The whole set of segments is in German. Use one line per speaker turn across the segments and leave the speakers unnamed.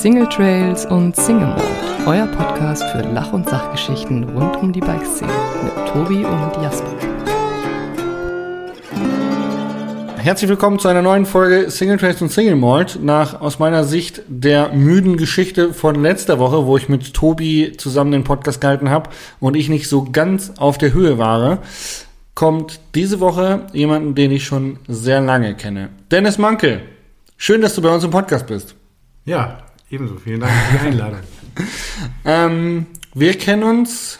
Single Trails und Single Mode, euer Podcast für Lach- und Sachgeschichten rund um die Bikeszene mit Tobi und Jasper.
Herzlich willkommen zu einer neuen Folge Single Trails und Single Malt. Nach aus meiner Sicht der müden Geschichte von letzter Woche, wo ich mit Tobi zusammen den Podcast gehalten habe und ich nicht so ganz auf der Höhe war, kommt diese Woche jemanden, den ich schon sehr lange kenne. Dennis Manke. Schön, dass du bei uns im Podcast bist.
Ja, ebenso. Vielen Dank für die Einladung.
ähm, wir kennen uns,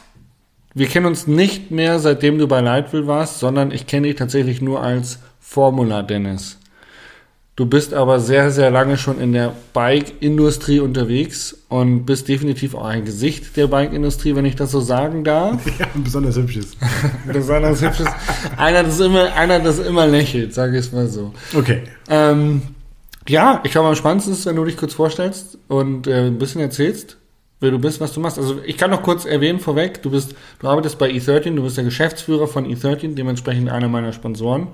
wir kennen uns nicht mehr, seitdem du bei Lightville warst, sondern ich kenne dich tatsächlich nur als Formula Dennis. Du bist aber sehr, sehr lange schon in der Bike-Industrie unterwegs und bist definitiv auch ein Gesicht der Bike-Industrie, wenn ich das so sagen darf.
Ja, ein besonders hübsches.
besonders hübsches. Einer, das immer, einer, das immer lächelt, sage ich es mal so.
Okay.
Ähm, ja, ich glaube, am spannendsten ist, wenn du dich kurz vorstellst und äh, ein bisschen erzählst, wer du bist, was du machst. Also ich kann noch kurz erwähnen vorweg, du bist, du arbeitest bei E13, du bist der Geschäftsführer von E13, dementsprechend einer meiner Sponsoren.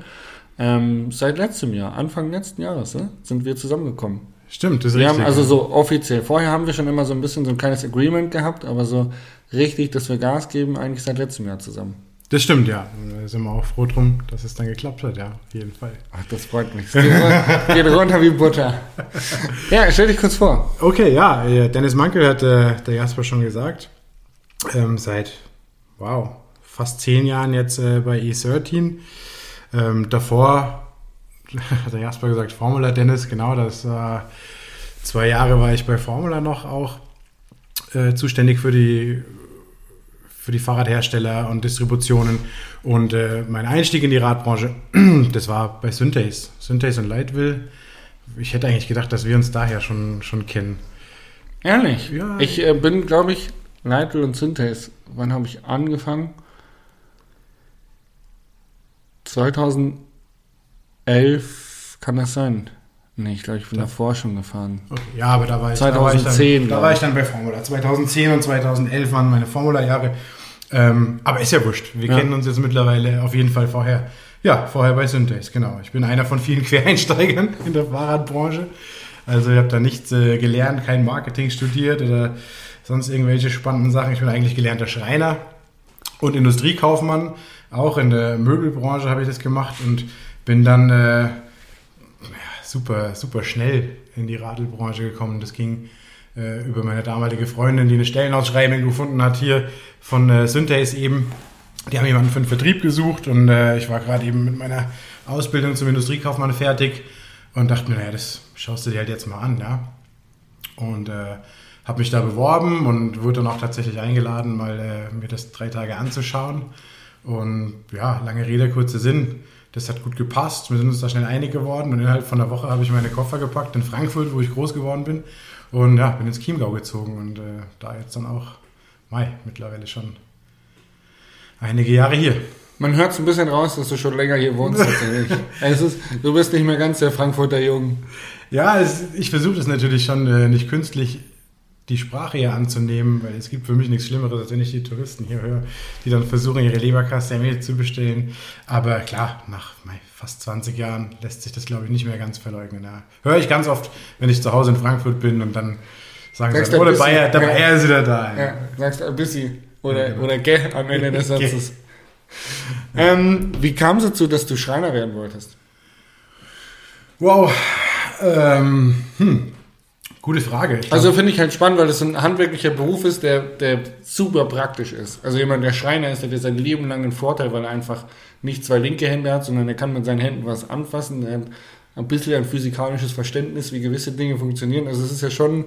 Ähm, seit letztem Jahr, Anfang letzten Jahres, ne, sind wir zusammengekommen.
Stimmt, das ist
wir
richtig.
haben also so offiziell, vorher haben wir schon immer so ein bisschen so ein kleines Agreement gehabt, aber so richtig, dass wir Gas geben, eigentlich seit letztem Jahr zusammen.
Das stimmt, ja. Da sind wir auch froh drum, dass es dann geklappt hat, ja, auf jeden Fall.
Ach, das freut mich. Geht, runter, geht runter wie Butter. Ja, stell dich kurz vor.
Okay, ja, äh, Dennis Mankel hat äh, der Jasper schon gesagt. Ähm, seit, wow, fast zehn Jahren jetzt äh, bei E13. Ähm, davor hat der Jasper gesagt, Formula Dennis, genau, das äh, zwei Jahre war ich bei Formula noch auch äh, zuständig für die für die Fahrradhersteller und Distributionen. Und äh, mein Einstieg in die Radbranche, das war bei Synthes. Synthes und Lightville. Ich hätte eigentlich gedacht, dass wir uns daher schon, schon kennen.
Ehrlich?
Ja.
Ich äh, bin, glaube ich, Leitl und Synthes. Wann habe ich angefangen? 2011 kann das sein. Nee, ich glaube, ich bin davor schon gefahren.
Okay. Ja, aber da war ich,
2010,
da war ich, dann, da war ich dann bei Formula. 2010 und 2011 waren meine Formula-Jahre. Ähm, aber ist ja wurscht. Wir
Ja.
kennen uns jetzt mittlerweile auf jeden Fall vorher. Ja, vorher bei Synthes, genau. Ich bin einer von vielen Quereinsteigern in der Fahrradbranche. Also ich habe da nichts äh, gelernt, kein Marketing studiert oder sonst irgendwelche spannenden Sachen. Ich bin eigentlich gelernter Schreiner und Industriekaufmann. Auch in der Möbelbranche habe ich das gemacht und bin dann äh, super, super schnell in die Radelbranche gekommen. Das ging äh, über meine damalige Freundin, die eine Stellenausschreibung gefunden hat, hier von äh, Synthes eben. Die haben jemanden für den Vertrieb gesucht und äh, ich war gerade eben mit meiner Ausbildung zum Industriekaufmann fertig und dachte mir, naja, das schaust du dir halt jetzt mal an, ja. Und äh, habe mich da beworben und wurde dann auch tatsächlich eingeladen, mal äh, mir das drei Tage anzuschauen. Und ja, lange Rede, kurzer Sinn. Das hat gut gepasst. Wir sind uns da schnell einig geworden und innerhalb von einer Woche habe ich meine Koffer gepackt in Frankfurt, wo ich groß geworden bin. Und ja, bin ins Chiemgau gezogen und äh, da jetzt dann auch Mai mittlerweile schon einige Jahre hier.
Man hört es ein bisschen raus, dass du schon länger hier wohnst tatsächlich. es ist, du bist nicht mehr ganz der Frankfurter Jung.
Ja, es, ich versuche das natürlich schon äh, nicht künstlich die Sprache hier anzunehmen, weil es gibt für mich nichts Schlimmeres, als wenn ich die Touristen hier höre, die dann versuchen, ihre Leberkasse zu bestellen. Aber klar, nach fast 20 Jahren lässt sich das, glaube ich, nicht mehr ganz verleugnen. Ja. Höre ich ganz oft, wenn ich zu Hause in Frankfurt bin und dann sagen
Sagst
sie, oh, Bayer, der
ja.
Bayer ist wieder da.
Ja, sagst ein bisschen. Oder,
Ja, genau.
oder gell am Ende des. Satzes. Ähm, wie kam es dazu, dass du Schreiner werden wolltest?
Wow. Ähm, hm. Gute Frage. Ich
Also finde ich halt spannend, weil das ein handwerklicher Beruf ist, der, der super praktisch ist. Also jemand, der Schreiner ist, der hat sein Leben lang einen Vorteil, weil er einfach nicht zwei linke Hände hat, sondern er kann mit seinen Händen was anfassen. Er hat ein bisschen ein physikalisches Verständnis, wie gewisse Dinge funktionieren. Also es ist ja schon,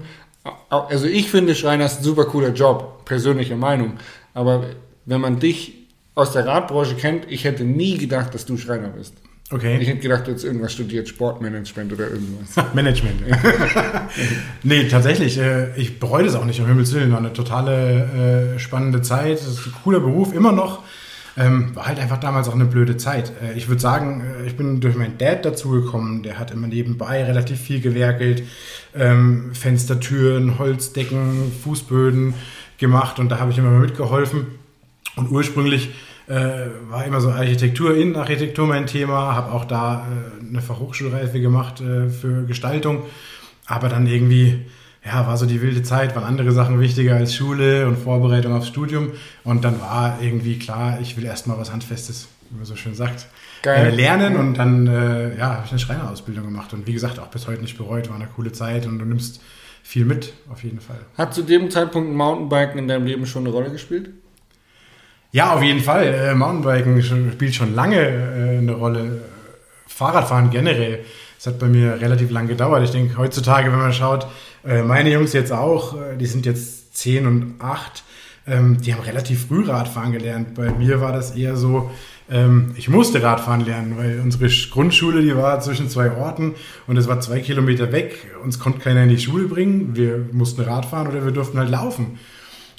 also ich finde Schreiner ist ein super cooler Job, persönliche Meinung. Aber wenn man dich aus der Radbranche kennt, ich hätte nie gedacht, dass du Schreiner bist. Ich
okay.
hätte gedacht, du hättest irgendwas studiert, Sportmanagement oder irgendwas.
Management. nee, tatsächlich. Äh, ich bereue das auch nicht, um Himmels Willen. War eine totale äh, spannende Zeit. Das ist ein cooler Beruf, immer noch. Ähm, war halt einfach damals auch eine blöde Zeit. Äh, ich würde sagen, äh, ich bin durch meinen Dad dazugekommen. Der hat immer nebenbei relativ viel gewerkelt. Ähm, Fenstertüren, Holzdecken, Fußböden gemacht und da habe ich immer mitgeholfen. Und ursprünglich äh, war immer so Architektur, Innenarchitektur mein Thema, habe auch da äh, eine Fachhochschulreife gemacht äh, für Gestaltung, aber dann irgendwie, ja, war so die wilde Zeit, waren andere Sachen wichtiger als Schule und Vorbereitung aufs Studium. Und dann war irgendwie klar, ich will erstmal was Handfestes, wie man so schön sagt,
Geil.
äh, lernen. Und dann äh, ja, habe ich eine Schreinerausbildung gemacht. Und wie gesagt, auch bis heute nicht bereut, war eine coole Zeit und du nimmst viel mit, auf jeden Fall.
Hat zu dem Zeitpunkt Mountainbiken in deinem Leben schon eine Rolle gespielt?
Ja, auf jeden Fall. Äh, Mountainbiken spielt schon lange äh, eine Rolle. Fahrradfahren generell. Das hat bei mir relativ lang gedauert. Ich denke, heutzutage, wenn man schaut, äh, meine Jungs jetzt auch, äh, die sind jetzt 10 und 8, ähm, die haben relativ früh Radfahren gelernt. Bei mir war das eher so, ähm, ich musste Radfahren lernen, weil unsere Sch- Grundschule, die war zwischen zwei Orten und es war zwei Kilometer weg. Uns konnte keiner in die Schule bringen. Wir mussten Radfahren oder wir durften halt laufen.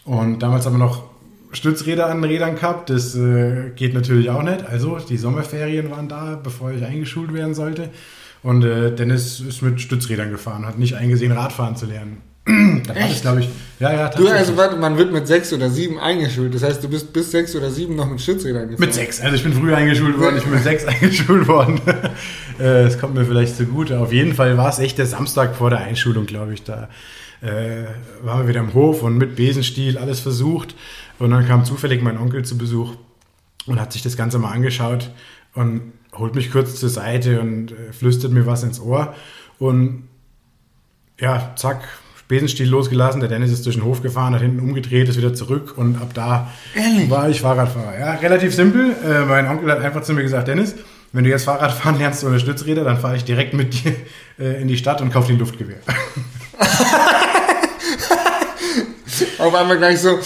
Und damals haben wir noch Stützräder an Rädern gehabt. Das äh, geht natürlich auch nicht. Also die Sommerferien waren da, bevor ich eingeschult werden sollte. Und äh, Dennis ist mit Stützrädern gefahren, hat nicht eingesehen, Radfahren zu lernen. da war das,
Echt?
glaube ich. Ja, ja,
Du, also warte, man wird mit sechs oder sieben eingeschult. Das heißt, du bist bis sechs oder sieben noch mit Stützrädern gefahren.
Mit sechs. Also ich bin früh eingeschult worden, ich bin mit sechs eingeschult worden. Äh, Es kommt mir vielleicht zugute. Auf jeden Fall war es echt der Samstag vor der Einschulung, glaube ich. Da äh, waren wir wieder im Hof und mit Besenstiel alles versucht. Und dann kam zufällig mein Onkel zu Besuch und hat sich das Ganze mal angeschaut und holt mich kurz zur Seite und äh, flüstert mir was ins Ohr. Und ja, zack, Besenstiel losgelassen. Der Dennis ist durch den Hof gefahren, hat hinten umgedreht, ist wieder zurück und ab da war ich Fahrradfahrer. Ja, relativ simpel. Äh, mein Onkel hat einfach zu mir gesagt, Dennis, wenn du jetzt Fahrrad fahren lernst ohne Stützräder, dann fahre ich direkt mit dir äh, in die Stadt und kaufe dir ein Luftgewehr.
Auf einmal gleich so,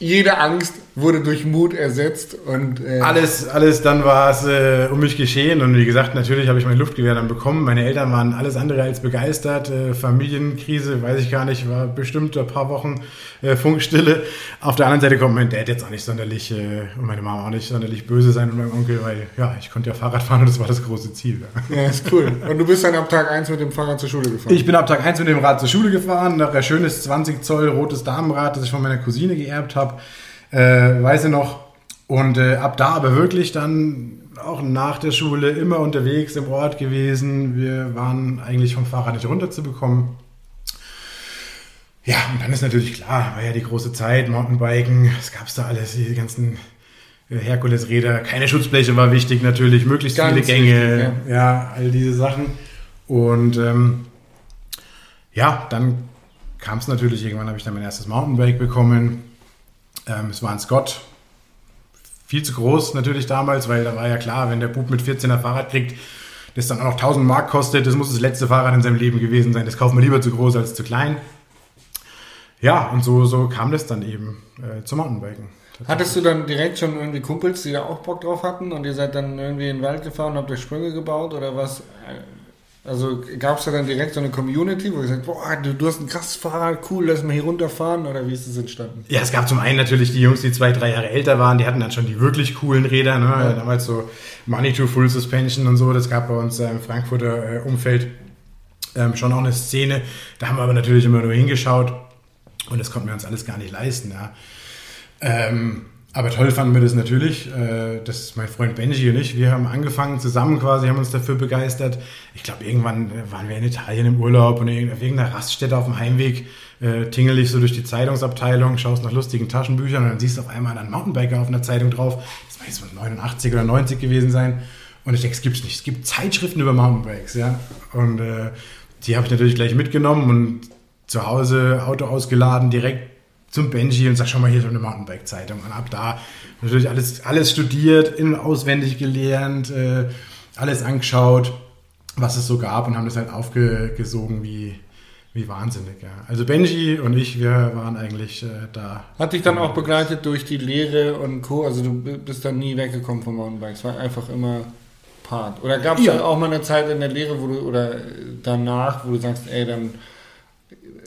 jede Angst wurde durch Mut ersetzt und äh,
Alles, alles, dann war es äh, um mich geschehen und wie gesagt, natürlich habe ich mein Luftgewehr dann bekommen. Meine Eltern waren alles andere als begeistert. Äh, Familienkrise, weiß ich gar nicht, war bestimmt ein paar Wochen äh, Funkstille. Auf der anderen Seite kommt mein Dad jetzt auch nicht sonderlich äh, und meine Mama auch nicht sonderlich böse sein und mein Onkel, weil ja, ich konnte ja Fahrrad fahren und das war das große Ziel. Ja.
ja, ist cool. Und du bist dann ab Tag 1 mit dem Fahrrad zur Schule gefahren.
Ich bin ab Tag 1 mit dem Rad zur Schule gefahren, nachher schönes 20 Zoll rotes Damenrad, das ich von meiner Cousine geerbt habe, äh, weiß ich noch. Und äh, ab da aber wirklich dann auch nach der Schule immer unterwegs im Ort gewesen. Wir waren eigentlich vom Fahrrad nicht runterzubekommen. Ja, und dann ist natürlich klar, war ja die große Zeit, Mountainbiken, es gab's da alles, die ganzen äh, Herkulesräder, keine Schutzbleche war wichtig natürlich, möglichst
Ganz
viele Gänge,
wichtig,
ja. all diese Sachen. Und ähm, ja, dann kam es natürlich, irgendwann habe ich dann mein erstes Mountainbike bekommen. Ähm, es war ein Scott, viel zu groß natürlich damals, weil da war ja klar, wenn der Bub mit 14er Fahrrad kriegt, das dann auch noch 1000 Mark kostet, das muss das letzte Fahrrad in seinem Leben gewesen sein. Das kauft man lieber zu groß als zu klein. Ja, und so, so kam das dann eben äh, zum Mountainbiken.
Hattest du dann direkt schon irgendwie Kumpels, die da auch Bock drauf hatten und ihr seid dann irgendwie in den Wald gefahren und habt euch Sprünge gebaut oder was? Also gab es da dann direkt so eine Community, wo ihr sagt, boah, du, du hast ein krasses Fahrrad, cool, lass mal hier runterfahren oder wie ist das entstanden?
Ja, es gab zum einen natürlich die Jungs, die zwei, drei Jahre älter waren, die hatten dann schon die wirklich coolen Räder, ne?
Ja.
damals so Money to Full Suspension und so, das gab bei uns äh, im Frankfurter äh, Umfeld ähm, schon auch eine Szene. Da haben wir aber natürlich immer nur hingeschaut und das konnten wir uns alles gar nicht leisten. Ja. Ähm, aber toll fanden wir das natürlich. Äh, das ist mein Freund Benji und ich. Wir haben angefangen zusammen quasi, haben uns dafür begeistert. Ich glaube, irgendwann äh, waren wir in Italien im Urlaub und auf irgendeiner Raststätte auf dem Heimweg äh, tingel ich so durch die Zeitungsabteilung, schaust nach lustigen Taschenbüchern und dann siehst du auf einmal einen Mountainbiker auf einer Zeitung drauf. Das war jetzt so 89 oder 90 gewesen sein. Und ich denke, es gibt's nicht. Es gibt Zeitschriften über Mountainbikes, ja. Und äh, die habe ich natürlich gleich mitgenommen und zu Hause Auto ausgeladen, direkt zum Benji und sag, schau mal, hier so eine Mountainbike-Zeitung. Und ab da natürlich alles, alles studiert, in- auswendig gelernt, äh, alles angeschaut, was es so gab und haben das halt aufgesogen wie, wie wahnsinnig. Ja. Also Benji und ich, wir waren eigentlich äh, da.
Hat dich dann auch begleitet durch die Lehre und Co. Also du bist dann nie weggekommen vom Mountainbike. Es war einfach immer Part. Oder gab es
Ja.
auch mal eine Zeit in der Lehre, wo du oder danach, wo du sagst, ey, dann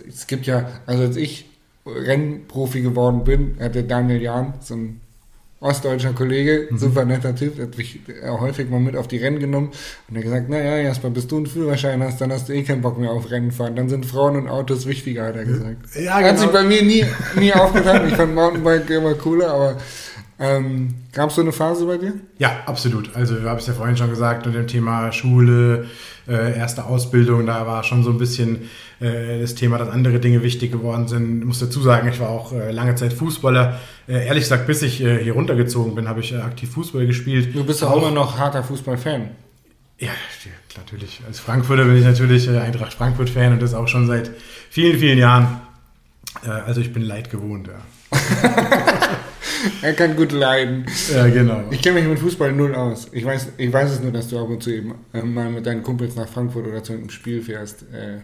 es gibt ja, also als ich Rennprofi geworden bin, hat der Daniel Jahn, so ein ostdeutscher Kollege, super netter Typ, hat mich äh, häufig mal mit auf die Rennen genommen und er hat gesagt, naja, Jasper, bis du einen Führerschein hast, dann hast du eh keinen Bock mehr auf Rennen fahren, dann sind Frauen und Autos wichtiger, hat er gesagt.
Ja,
Hat sich
genau.
bei mir nie, nie aufgetan. Ich fand Mountainbike immer cooler, aber Ähm, Gab es so eine Phase bei dir?
Ja, absolut. Also, du habe es ja vorhin schon gesagt, mit dem Thema Schule, äh, erste Ausbildung, da war schon so ein bisschen äh, das Thema, dass andere Dinge wichtig geworden sind. Ich muss dazu sagen, ich war auch äh, lange Zeit Fußballer. Äh, ehrlich gesagt, bis ich äh, hier runtergezogen bin, habe ich äh, aktiv Fußball gespielt.
Du bist auch immer noch harter Fußballfan.
Ja, natürlich. Als Frankfurter bin ich natürlich Eintracht Frankfurt-Fan und das auch schon seit vielen, vielen Jahren. Also ich bin leid gewohnt, ja.
er kann gut leiden.
Ja, genau.
Ich kenne mich mit Fußball null aus. Ich weiß, ich weiß es nur, dass du ab und zu eben äh, mal mit deinen Kumpels nach Frankfurt oder zu einem Spiel fährst. Äh.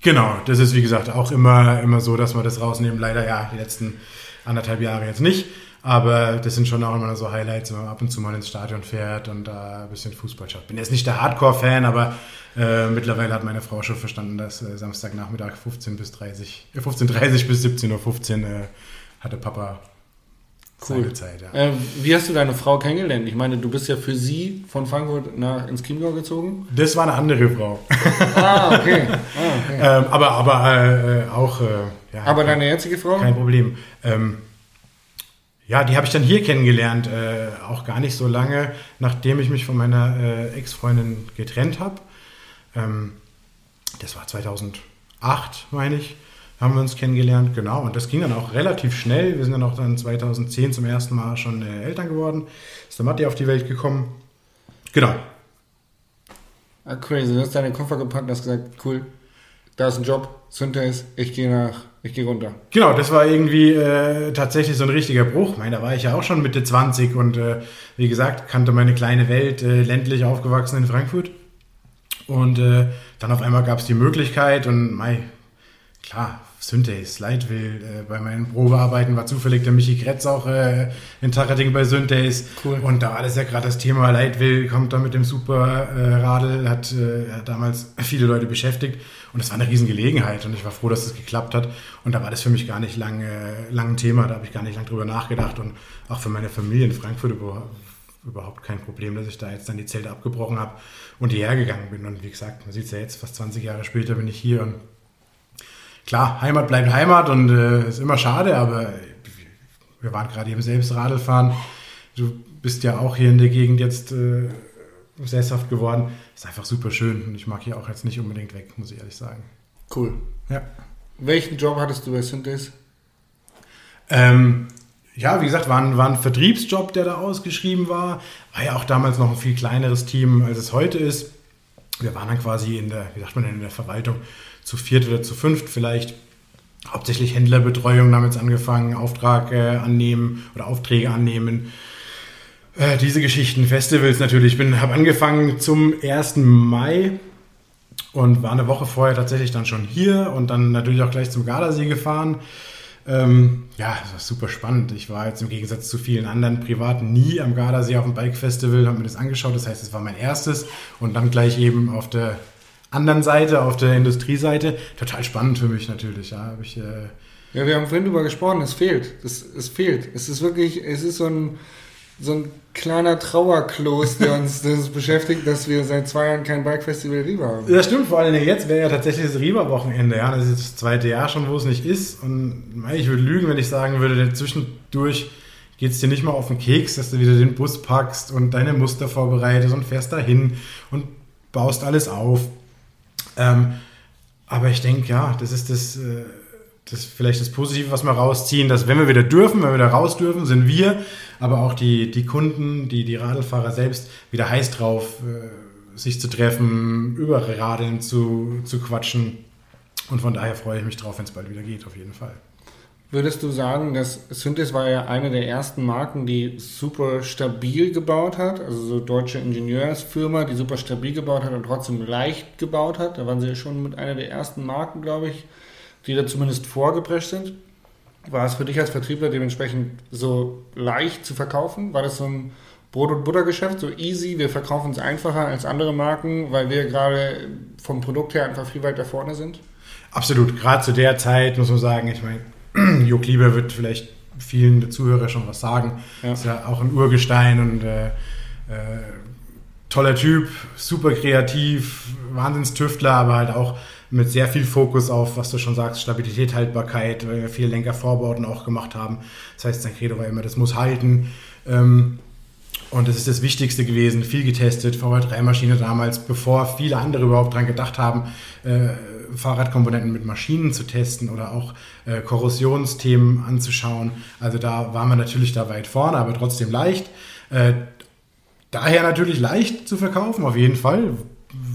Genau, das ist wie gesagt auch immer, immer so, dass wir das rausnehmen. Leider ja, die letzten anderthalb Jahre jetzt nicht. Aber das sind schon auch immer so Highlights, wenn man ab und zu mal ins Stadion fährt und da ein bisschen Fußball schaut. Bin jetzt nicht der Hardcore-Fan, aber äh, mittlerweile hat meine Frau schon verstanden, dass äh, Samstagnachmittag 15 bis 30, äh, 15.30 bis 17.15 Uhr äh, hatte Papa
cool.
Zeit. Ja.
Äh, wie hast du deine Frau kennengelernt? Ich meine, du bist ja für sie von Frankfurt nach ins Chiemgau gezogen.
Das war eine andere Frau.
ah, okay. Ah, okay.
ähm, aber aber äh, auch. Äh, ja,
aber deine jetzige Frau?
Kein Problem. Ähm, ja, die habe ich dann hier kennengelernt, äh, auch gar nicht so lange, nachdem ich mich von meiner äh, Ex-Freundin getrennt habe. Ähm, das war 2008, meine ich, haben wir uns kennengelernt, genau. Und das ging dann auch relativ schnell. Wir sind dann auch dann 2010 zum ersten Mal schon äh, Eltern geworden. Ist der Matti auf die Welt gekommen. Genau.
Ah, crazy, du hast deine Koffer gepackt und hast gesagt, cool, da ist ein Job, Synthase, ich gehe nach, ich gehe runter.
Genau, das war irgendwie äh, tatsächlich so ein richtiger Bruch. Ich meine, da war ich ja auch schon Mitte 20 und äh, wie gesagt, kannte meine kleine Welt, äh, ländlich aufgewachsen in Frankfurt. Und äh, dann auf einmal gab es die Möglichkeit und mei, klar, Synthase, Lightwill. Äh, bei meinen Probearbeiten war zufällig der Michi Kretz auch äh, in Tarating bei Synthase.
Cool.
Und da war das ja gerade das Thema Lightwill, kommt da mit dem Super äh, Radl, hat, äh, hat damals viele Leute beschäftigt. Und das war eine Riesengelegenheit und ich war froh, dass es das geklappt hat. Und da war das für mich gar nicht lang, äh, lang ein Thema, da habe ich gar nicht lang drüber nachgedacht. Und auch für meine Familie in Frankfurt über, überhaupt kein Problem, dass ich da jetzt dann die Zelte abgebrochen habe und hierher gegangen bin. Und wie gesagt, man sieht es ja jetzt, fast 20 Jahre später bin ich hier und klar, Heimat bleibt Heimat und äh, ist immer schade, aber wir waren gerade eben selbst Radl fahren. Du bist ja auch hier in der Gegend jetzt äh, sesshaft geworden. Ist einfach super schön und ich mag hier auch jetzt nicht unbedingt weg, muss ich ehrlich sagen.
Cool.
Ja.
Welchen Job hattest du bei Synthes?
Ähm, ja, wie gesagt, war ein, war ein Vertriebsjob, der da ausgeschrieben war. War ja auch damals noch ein viel kleineres Team, als es heute ist. Wir waren dann quasi in der, wie sagt man denn, in der Verwaltung zu viert oder zu fünft vielleicht. Hauptsächlich Händlerbetreuung damals angefangen, Auftrag äh, annehmen oder Aufträge annehmen. Äh, diese Geschichten, Festivals natürlich. Ich habe angefangen zum 1. Mai und war eine Woche vorher tatsächlich dann schon hier und dann natürlich auch gleich zum Gardasee gefahren. Ähm, ja, das war super spannend. Ich war jetzt im Gegensatz zu vielen anderen Privaten nie am Gardasee auf dem Bike Festival, habe mir das angeschaut. Das heißt, es war mein erstes und dann gleich eben auf der anderen Seite, auf der Industrieseite. Total spannend für mich natürlich. Ja, habe ich. Äh
ja, wir haben vorhin drüber gesprochen. Es fehlt. Es, es fehlt. Es ist wirklich. Es ist so ein so ein kleiner Trauerklos, der uns, uns beschäftigt, dass wir seit zwei Jahren kein Bike-Festival Riva haben.
Das stimmt, vor allem jetzt wäre ja tatsächlich das Riva-Wochenende. Ja? Das ist das zweite Jahr schon, wo es nicht ist. Und ich würde lügen, wenn ich sagen würde, zwischendurch geht es dir nicht mal auf den Keks, dass du wieder den Bus packst und deine Muster vorbereitest und fährst dahin und baust alles auf. Ähm, aber ich denke, ja, das ist das, äh, das vielleicht das Positive, was wir rausziehen, dass wenn wir wieder dürfen, wenn wir wieder raus dürfen, sind wir, aber auch die, die Kunden, die, die Radlfahrer selbst wieder heiß drauf, äh, sich zu treffen, über Radeln zu, zu quatschen. Und von daher freue ich mich drauf, wenn es bald wieder geht, auf jeden Fall.
Würdest du sagen, dass Synthes war ja eine der ersten Marken, die super stabil gebaut hat, also so deutsche Ingenieursfirma, die super stabil gebaut hat und trotzdem leicht gebaut hat. Da waren sie ja schon mit einer der ersten Marken, glaube ich, die da zumindest vorgeprescht sind. War es für dich als Vertriebler dementsprechend so leicht zu verkaufen? War das so ein Brot- und Buttergeschäft, so easy, wir verkaufen es einfacher als andere Marken, weil wir gerade vom Produkt her einfach viel weiter vorne sind?
Absolut, gerade zu der Zeit muss man sagen, ich meine, Jo Lieber wird vielleicht vielen der Zuhörer schon was sagen. Ja. Ist ja auch ein Urgestein und äh, äh, toller Typ, super kreativ, Wahnsinnstüftler, aber halt auch mit sehr viel Fokus auf, was du schon sagst, Stabilität, Haltbarkeit, weil wir viele Lenkervorbauten auch gemacht haben. Das heißt, sein Credo war immer, das muss halten. Ähm, und das ist das Wichtigste gewesen, viel getestet, VR3-Maschine damals, bevor viele andere überhaupt dran gedacht haben, äh, Fahrradkomponenten mit Maschinen zu testen oder auch äh, Korrosionsthemen anzuschauen. Also da waren wir natürlich da weit vorne, aber trotzdem leicht. Äh, daher natürlich leicht zu verkaufen, auf jeden Fall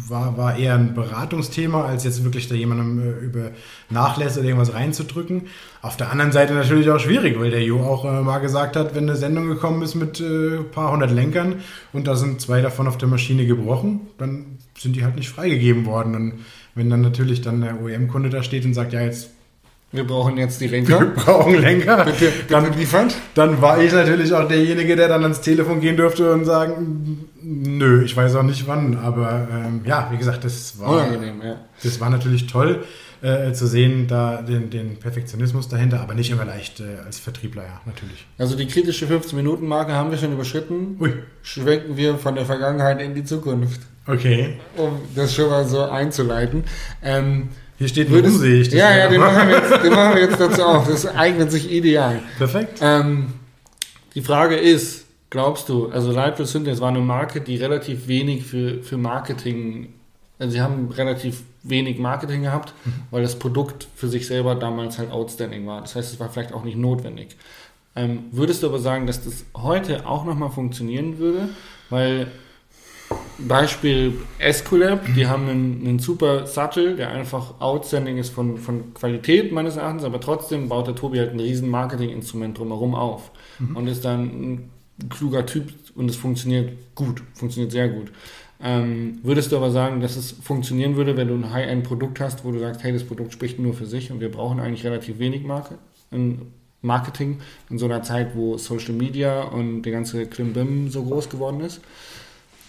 war, war eher ein Beratungsthema, als jetzt wirklich da jemandem äh, über Nachlässe oder irgendwas reinzudrücken. Auf der anderen Seite natürlich auch schwierig, weil der Jo auch äh, mal gesagt hat, wenn eine Sendung gekommen ist mit äh, ein paar hundert Lenkern und da sind zwei davon auf der Maschine gebrochen, dann sind die halt nicht freigegeben worden. Und wenn dann natürlich dann der OEM-Kunde da steht und sagt, ja, jetzt
wir brauchen jetzt die Lenker. Wir
brauchen Lenker.
Bitte, bitte dann.
Dann war ich natürlich auch derjenige, der dann ans Telefon gehen durfte und sagen, nö, ich weiß auch nicht wann. Aber ähm, ja, wie gesagt, das war, Unangenehm, ja. das war natürlich toll äh, zu sehen, da den, den, Perfektionismus dahinter, aber nicht immer leicht äh, als Vertriebler, ja, natürlich.
Also die kritische 15-Minuten-Marke haben wir schon überschritten. Ui. Schwenken wir von der Vergangenheit in die Zukunft.
Okay.
Um das schon mal so einzuleiten. Ähm,
hier steht ein
das Ja, ja, den machen, wir jetzt, den machen wir jetzt dazu auch. Das eignet sich ideal.
Perfekt.
Ähm, die Frage ist, glaubst du, also Lightfield Synthesis war eine Marke, die relativ wenig für, für Marketing, also sie haben relativ wenig Marketing gehabt, mhm. weil das Produkt für sich selber damals halt outstanding war. Das heißt, es war vielleicht auch nicht notwendig. Ähm, würdest du aber sagen, dass das heute auch nochmal funktionieren würde? Weil Beispiel Esculap, die haben einen, einen, super Sattel, der einfach outstanding ist von, von Qualität meines Erachtens, aber trotzdem baut der Tobi halt ein riesen Marketinginstrument drumherum auf mhm. und ist dann ein kluger Typ und es funktioniert gut, funktioniert sehr gut. Ähm, würdest du aber sagen, dass es funktionieren würde, wenn du ein High-End-Produkt hast, wo du sagst, hey, das Produkt spricht nur für sich und wir brauchen eigentlich relativ wenig Marke, Marketing in so einer Zeit, wo Social Media und der ganze Klimbim so groß geworden ist?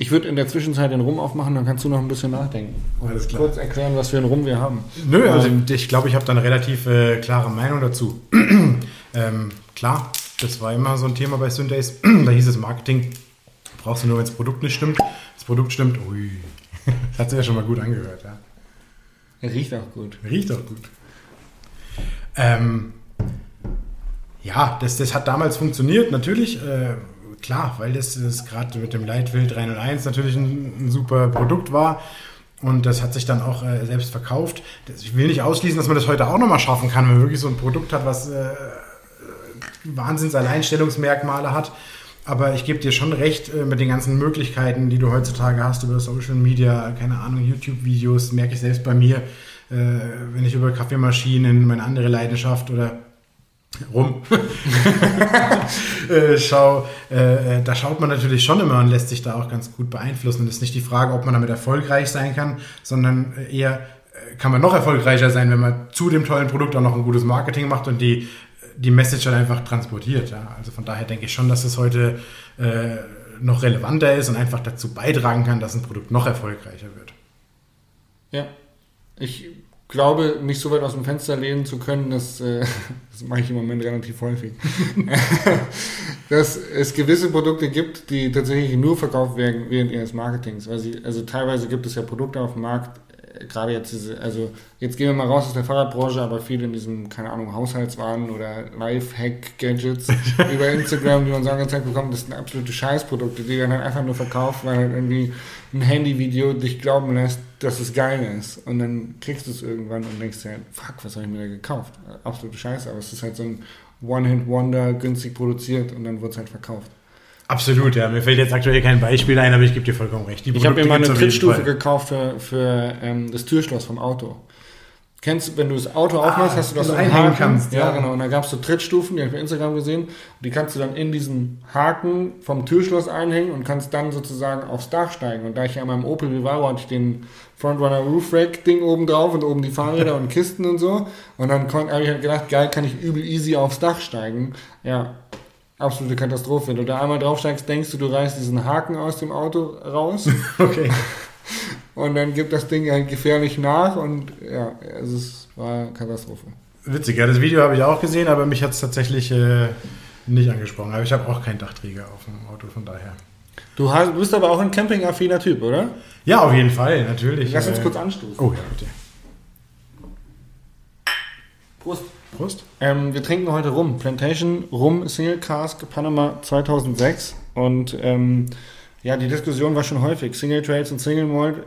Ich würde in der Zwischenzeit den Rum aufmachen, dann kannst du noch ein bisschen nachdenken. Und Alles klar. kurz erklären, was für einen Rum wir haben.
Nö, also ich glaube, ich habe da eine relativ äh, klare Meinung dazu. ähm, klar, das war immer so ein Thema bei Syndays. da hieß es Marketing, brauchst du nur, wenn das Produkt nicht stimmt. Das Produkt stimmt, ui. das hat sich ja schon mal gut angehört, ja.
Riecht auch gut.
Riecht auch gut. Ähm, ja, das, das hat damals funktioniert, natürlich. Äh, klar, weil das, das gerade mit dem Leitwild 301 natürlich ein, ein, super Produkt war. Und das hat sich dann auch äh, selbst verkauft. Das, ich will nicht ausschließen, dass man das heute auch nochmal schaffen kann, wenn man wirklich so ein Produkt hat, was äh, Wahnsinns-Alleinstellungsmerkmale hat. Aber ich gebe dir schon recht äh, mit den ganzen Möglichkeiten, die du heutzutage hast über Social Media, keine Ahnung, YouTube-Videos, merke ich selbst bei mir, äh, wenn ich über Kaffeemaschinen, meine andere Leidenschaft oder rum. äh, schau, äh, da schaut man natürlich schon immer und lässt sich da auch ganz gut beeinflussen. Und es ist nicht die Frage, ob man damit erfolgreich sein kann, sondern eher äh, kann man noch erfolgreicher sein, wenn man zu dem tollen Produkt auch noch ein gutes Marketing macht und die, die Message dann einfach transportiert. Ja? Also von daher denke ich schon, dass es heute äh, noch relevanter ist und einfach dazu beitragen kann, dass ein Produkt noch erfolgreicher wird.
Ja, ich glaube, mich so weit aus dem Fenster lehnen zu können, dass, äh, das mache ich im Moment relativ häufig, dass es gewisse Produkte gibt, die tatsächlich nur verkauft werden während ihres Marketings. Sie, also teilweise gibt es ja Produkte auf dem Markt, gerade jetzt diese, also jetzt gehen wir mal raus aus der Fahrradbranche, aber viele in diesem, keine Ahnung, Haushaltswaren oder Life-Hack-Gadgets über Instagram, die man so angezeigt bekommt, das sind absolute Scheißprodukte, die werden dann einfach nur verkauft, weil halt irgendwie ein Handyvideo dich glauben lässt, dass es geil ist. Und dann kriegst du es irgendwann und denkst dir, fuck, was habe ich mir da gekauft? Absolute Scheiße, aber es ist halt so ein One-Hit-Wonder, günstig produziert und dann wird es halt verkauft.
Absolut, ja. Mir fällt jetzt aktuell kein Beispiel ein, aber ich gebe dir vollkommen recht.
Die ich habe mir mal eine Trittstufe gekauft für, für ähm, das Türschloss vom Auto. Kennst du, wenn du das Auto ah, aufmachst, hast du das so einen Haken. Kannst, ja, ja, genau. Und da gab es so Trittstufen, die habe ich bei Instagram gesehen. Und die kannst du dann in diesen Haken vom Türschloss einhängen und kannst dann sozusagen aufs Dach steigen. Und da ich ja in meinem Opel Vivaro hatte ich den Frontrunner Roof Rack Ding oben drauf und oben die Fahrräder und Kisten und so. Und dann habe ich halt gedacht, geil, kann ich übel easy aufs Dach steigen. Ja, absolute Katastrophe. Wenn du da einmal draufsteigst, denkst du, du reißt diesen Haken aus dem Auto raus.
okay.
Und dann gibt das Ding halt gefährlich nach und ja, es war Katastrophe.
Witzig, ja, das Video habe ich auch gesehen, aber mich hat es tatsächlich äh, nicht angesprochen. Aber ich habe auch keinen Dachträger auf dem Auto, von daher.
Du hast, bist aber auch ein campingaffiner Typ, oder?
Ja, auf jeden Fall, natürlich.
Lass uns äh, kurz anstoßen.
Oh ja, bitte.
Prost. Ähm, wir trinken heute Rum. Plantation Rum Single Cask Panama 2006. Und ähm, ja, die Diskussion war schon häufig. Single Trades und Single Malt.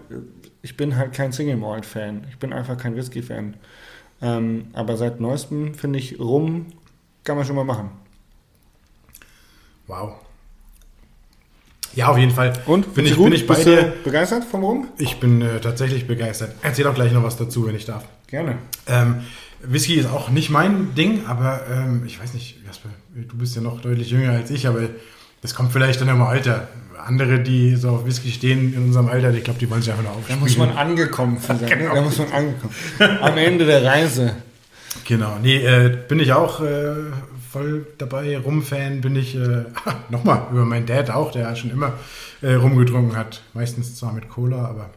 Ich bin halt kein Single Malt Fan. Ich bin einfach kein Whisky Fan. Ähm, aber seit neuestem finde ich Rum kann man schon mal machen.
Wow. Ja, auf jeden Fall.
Und
bin ich,
gut?
bin ich bei
Bist
dir.
du begeistert vom Rum?
Ich bin äh, tatsächlich begeistert. Erzähl auch gleich noch was dazu, wenn ich darf.
Gerne.
Ähm, Whisky ist auch nicht mein Ding, aber ähm, ich weiß nicht, Jasper, du bist ja noch deutlich jünger als ich, aber das kommt vielleicht dann im Alter. Andere, die so auf Whisky stehen in unserem Alter, ich glaube, die wollen sich einfach nur
Da
aufspielen.
muss man angekommen sein. ne?
Genau.
Da muss man angekommen. Am Ende der Reise.
Genau, nee, äh, bin ich auch äh, voll dabei. Rum-Fan bin ich, äh, nochmal, über meinen Dad auch, der schon immer äh, rumgetrunken hat. Meistens zwar mit Cola, aber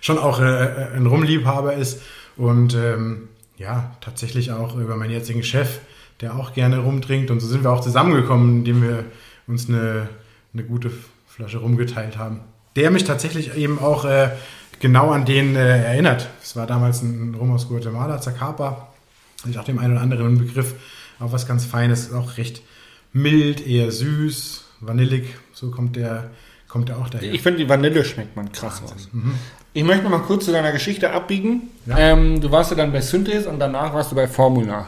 schon auch äh, ein Rumliebhaber ist. Und ähm, ja, tatsächlich auch über meinen jetzigen Chef, der auch gerne rumtrinkt. Und so sind wir auch zusammengekommen, indem wir uns eine, eine gute Flasche rumgeteilt haben. Der mich tatsächlich eben auch äh, genau an den äh, erinnert. Es war damals ein Rum aus Guatemala, Zacapa. Ich auch dem einen oder anderen Begriff. Auch was ganz Feines, auch recht mild, eher süß, vanillig. So kommt der, kommt der auch daher.
Ich finde, die Vanille schmeckt man krass raus. Ich möchte noch mal kurz zu deiner Geschichte abbiegen.
Ja.
Ähm, du warst ja dann bei Synthes und danach warst du bei Formula.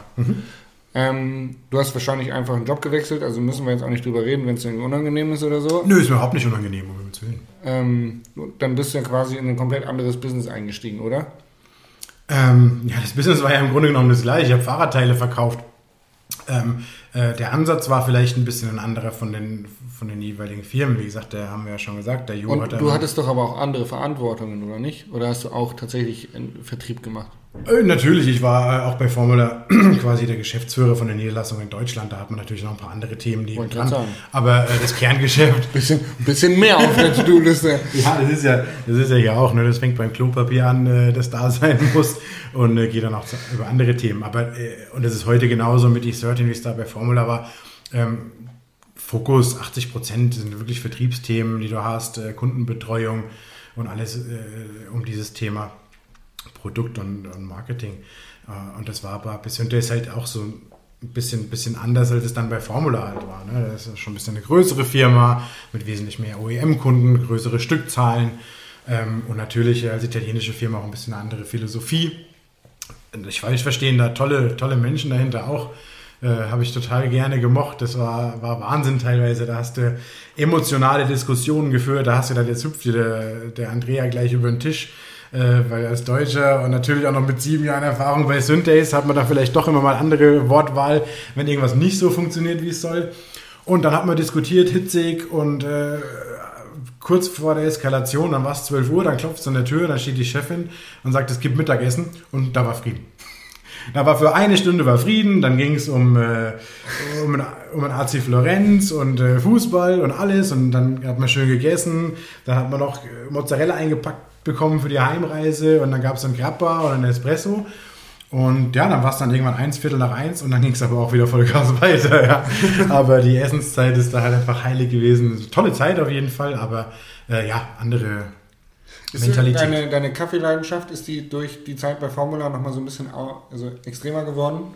Ähm, du hast wahrscheinlich einfach einen Job gewechselt, also müssen wir jetzt auch nicht drüber reden, wenn es irgendwie unangenehm ist oder so.
Nö, ist mir überhaupt nicht unangenehm, um Himmels Willen.
Ähm, dann bist du ja quasi in ein komplett anderes Business eingestiegen, oder?
Ähm, ja, das Business war ja im Grunde genommen das gleiche. Ich habe Fahrradteile verkauft. Ähm, äh, der Ansatz war vielleicht ein bisschen ein anderer von den, von den jeweiligen Firmen. Wie gesagt, der haben wir ja schon gesagt. Der Jo
Und
hat
du hattest doch aber auch andere Verantwortungen, oder nicht? Oder hast du auch tatsächlich einen Vertrieb gemacht?
Äh, Natürlich, ich war äh, auch bei Formula quasi der Geschäftsführer von der Niederlassung in Deutschland. Da hat man natürlich noch ein paar andere Themen neben dran. Aber äh, das Kerngeschäft,
Bisschen, bisschen mehr auf der To-Do-Liste.
ja, das ist ja, das ist ja hier auch. Ne? Das fängt beim Klopapier an, äh, das da sein muss und äh, geht dann auch zu, über andere Themen. Aber äh, und das ist heute genauso mit E13, wie es da bei Formula war. Ähm, Fokus 80 Prozent sind wirklich Vertriebsthemen, die du hast, Kundenbetreuung und alles um dieses Thema Produkt und, und Marketing. Äh, und das war aber bis und das halt auch so ein bisschen, bisschen anders, als es dann bei Formula halt war. Ne? Das ist schon ein bisschen eine größere Firma mit wesentlich mehr OEM-Kunden, größere Stückzahlen ähm, und natürlich als italienische Firma auch ein bisschen eine andere Philosophie. Ich weiß, verstehen da tolle, tolle Menschen dahinter auch. Äh, Habe ich total gerne gemocht. Das war, war Wahnsinn teilweise. Da hast du emotionale Diskussionen geführt. Da hast du da, jetzt hüpft dir der, der Andrea gleich über den Tisch. Äh, weil als Deutscher und natürlich auch noch mit sieben Jahren Erfahrung bei Synthase hat man da vielleicht doch immer mal andere Wortwahl, wenn irgendwas nicht so funktioniert, wie es soll. Und dann hat man diskutiert, hitzig und äh, kurz vor der Eskalation, dann war es 12 Uhr, dann klopft es an der Tür, dann steht die Chefin und sagt, es gibt Mittagessen und da war Frieden. Da war für eine Stunde war Frieden, dann ging es um, äh, um, um ein AC Florenz und äh, Fußball und alles und dann hat man schön gegessen, dann hat man noch Mozzarella eingepackt bekommen für die Heimreise und dann gab es ein Grappa oder ein Espresso und ja, dann war es dann irgendwann eins, Viertel nach eins und dann ging es aber auch wieder Vollgas weiter. Ja. Aber die Essenszeit ist da halt einfach heilig gewesen. Tolle Zeit auf jeden Fall, aber äh, ja, andere
Ist
Mentalität.
Deine, deine Kaffeeleidenschaft, ist die durch die Zeit bei Formula nochmal so ein bisschen also extremer geworden?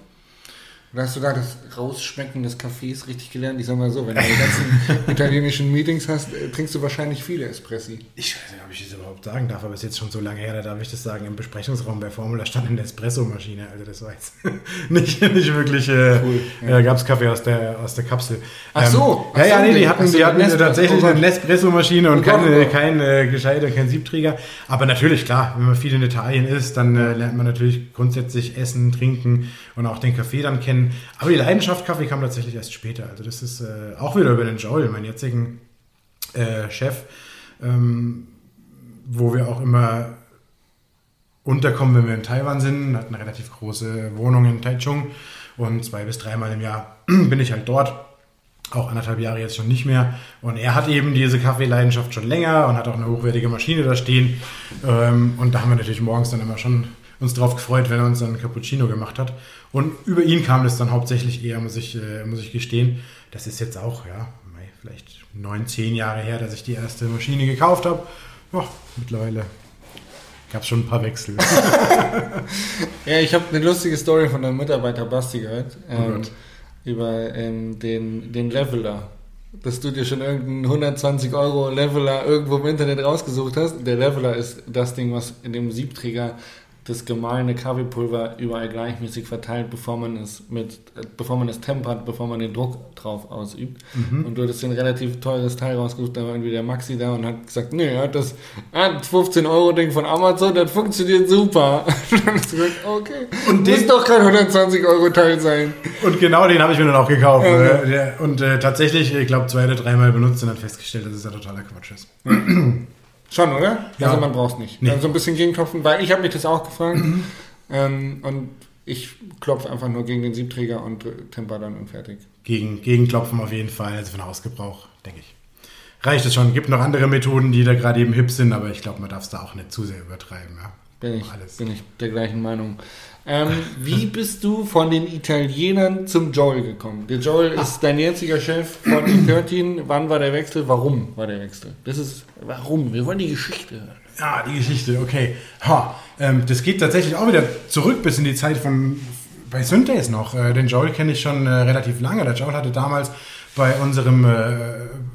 Oder hast du da das Rausschmecken des Kaffees richtig gelernt? Ich sag mal so, wenn du die ganzen italienischen Meetings hast, äh, trinkst du wahrscheinlich viele Espressi.
Ich weiß nicht, ob ich das überhaupt sagen darf, aber es ist jetzt schon so lange her, da darf ich das sagen. Im Besprechungsraum bei Formula stand eine Espresso-Maschine. Also das war jetzt nicht, nicht wirklich, äh,
Cool,
äh, gab es Kaffee aus der, aus der Kapsel.
Ach so, ach
ja, ja, nee, die hatten,
so,
die hatten
Nespresso,
tatsächlich
oh
eine
Gott.
Nespresso-Maschine und
Oh Gott,
kein,
oh Gott.
kein äh, Gescheiter, kein Siebträger. Aber natürlich, klar, wenn man viel in Italien ist, dann äh, lernt man natürlich grundsätzlich Essen, Trinken und auch den Kaffee dann kennen. Aber die Leidenschaft Kaffee kam tatsächlich erst später. Also das ist äh, auch wieder über den Joel, meinen jetzigen äh, Chef, ähm, wo wir auch immer unterkommen, wenn wir in Taiwan sind. Hat eine relativ große Wohnung in Taichung und zwei bis dreimal im Jahr bin ich halt dort. Auch anderthalb Jahre jetzt schon nicht mehr. Und er hat eben diese Kaffeeleidenschaft schon länger und hat auch eine hochwertige Maschine da stehen. Ähm, und da haben wir natürlich morgens dann immer schon uns drauf gefreut, wenn er uns dann einen Cappuccino gemacht hat. Und über ihn kam das dann hauptsächlich eher, muss ich, äh, muss ich gestehen. Das ist jetzt auch, ja, vielleicht neun, zehn Jahre her, dass ich die erste Maschine gekauft habe. Ja, mittlerweile gab es schon ein paar Wechsel.
ja, ich habe eine lustige Story von einem Mitarbeiter Basti gehört.
Oh
Ähm, über ähm, den, den Leveler. Dass du dir schon irgendeinen 120 Euro Leveler irgendwo im Internet rausgesucht hast. Der Leveler ist das Ding, was in dem Siebträger das gemahlene Kaffeepulver überall gleichmäßig verteilt, bevor man es mit, bevor man es tempert, bevor man den Druck drauf ausübt. Und du hattest ein relativ teures Teil rausgesucht, da war irgendwie der Maxi da und hat gesagt, nee, er hat das ah, 15 Euro Ding von Amazon, das funktioniert super. Und dann hast du gesagt, okay,
Und
muss
den-
doch kein 120 Euro Teil sein.
Und genau den habe ich mir dann auch gekauft.
Ja,
der- Und äh, tatsächlich, ich glaube, zwei oder dreimal benutzt und dann festgestellt, dass es ja totaler Quatsch ist.
Schon, oder?
Ja.
Also man braucht es nicht.
Nee.
Also ein bisschen gegenklopfen, weil ich habe mich das auch gefragt. ähm, und ich klopfe einfach nur gegen den Siebträger und temper dann und fertig.
Gegen, gegenklopfen auf jeden Fall, also für den Hausgebrauch, denke ich. Reicht es schon. Gibt noch andere Methoden, die da gerade eben hip sind, aber ich glaube, man darf es da auch nicht zu sehr übertreiben. Ja.
Bin ich,
Alles.
bin ich der gleichen Meinung. Ähm, wie bist du von den Italienern zum Joel gekommen? Der Joel ist dein jetziger Chef von E13. Wann war der Wechsel? Warum war der Wechsel? Das ist warum. Wir wollen die Geschichte hören.
Ja, die Geschichte, okay. Ha, ähm, das geht tatsächlich auch wieder zurück bis in die Zeit von bei Synthes noch. Äh, den Joel kenne ich schon äh, relativ lange. Der Joel hatte damals bei unserem äh,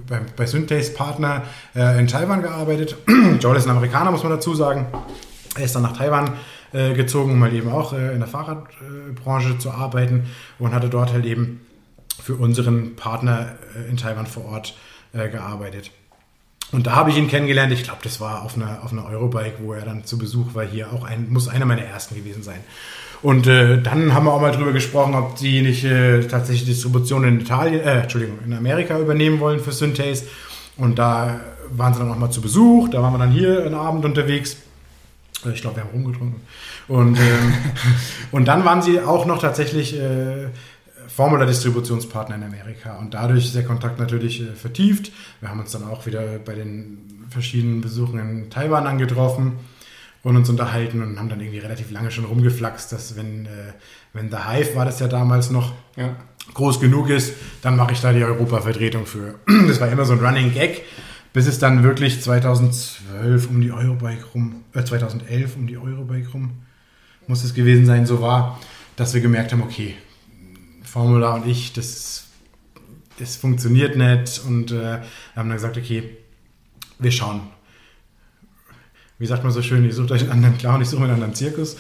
bei, bei Synthes Partner äh, in Taiwan gearbeitet. Joel ist ein Amerikaner, muss man dazu sagen. Er ist dann nach Taiwan äh, gezogen, um halt eben auch äh, in der Fahrradbranche zu arbeiten und hatte dort halt eben für unseren Partner äh, in Taiwan vor Ort äh, gearbeitet. Und da habe ich ihn kennengelernt. Ich glaube, das war auf einer, auf einer Eurobike, wo er dann zu Besuch war hier. Auch ein, muss einer meiner ersten gewesen sein. Und äh, dann haben wir auch mal drüber gesprochen, ob die nicht äh, tatsächlich Distribution in Italien, äh, Entschuldigung, in Amerika übernehmen wollen für Synthes. Und da waren sie dann auch mal zu Besuch. Da waren wir dann hier einen Abend unterwegs. Äh, Ich glaube, wir haben rumgetrunken. Und, ähm, und dann waren sie auch noch tatsächlich äh, Formula-Distributionspartner in Amerika. Und dadurch ist der Kontakt natürlich äh, vertieft. Wir haben uns dann auch wieder bei den verschiedenen Besuchen in Taiwan angetroffen und uns unterhalten und haben dann irgendwie relativ lange schon rumgeflaxt, dass wenn, äh, wenn The Hive war das ja damals noch,
Ja.
groß genug ist, dann mache ich da die Europa-Vertretung für. Das war immer so ein Running Gag, bis es dann wirklich 2012 um die Eurobike rum, äh 2011 um die Eurobike rum, muss es gewesen sein, so war, dass wir gemerkt haben, okay, Formula und ich, das, das funktioniert nicht und äh, haben dann gesagt, okay, wir schauen. Wie sagt man so schön, ihr sucht euch einen anderen Clown, ich suche mir einen anderen Zirkus.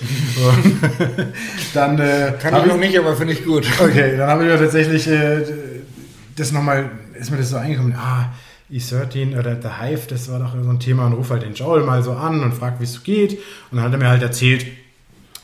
Dann äh,
Kann ich noch nicht, aber finde ich gut.
Okay, dann habe ich tatsächlich äh, das nochmal, ist mir das so eingekommen, ah, E13 oder The Hive, das war doch so ein Thema und ruf halt den Joel mal so an und frag, wie es so geht. Und dann hat er mir halt erzählt,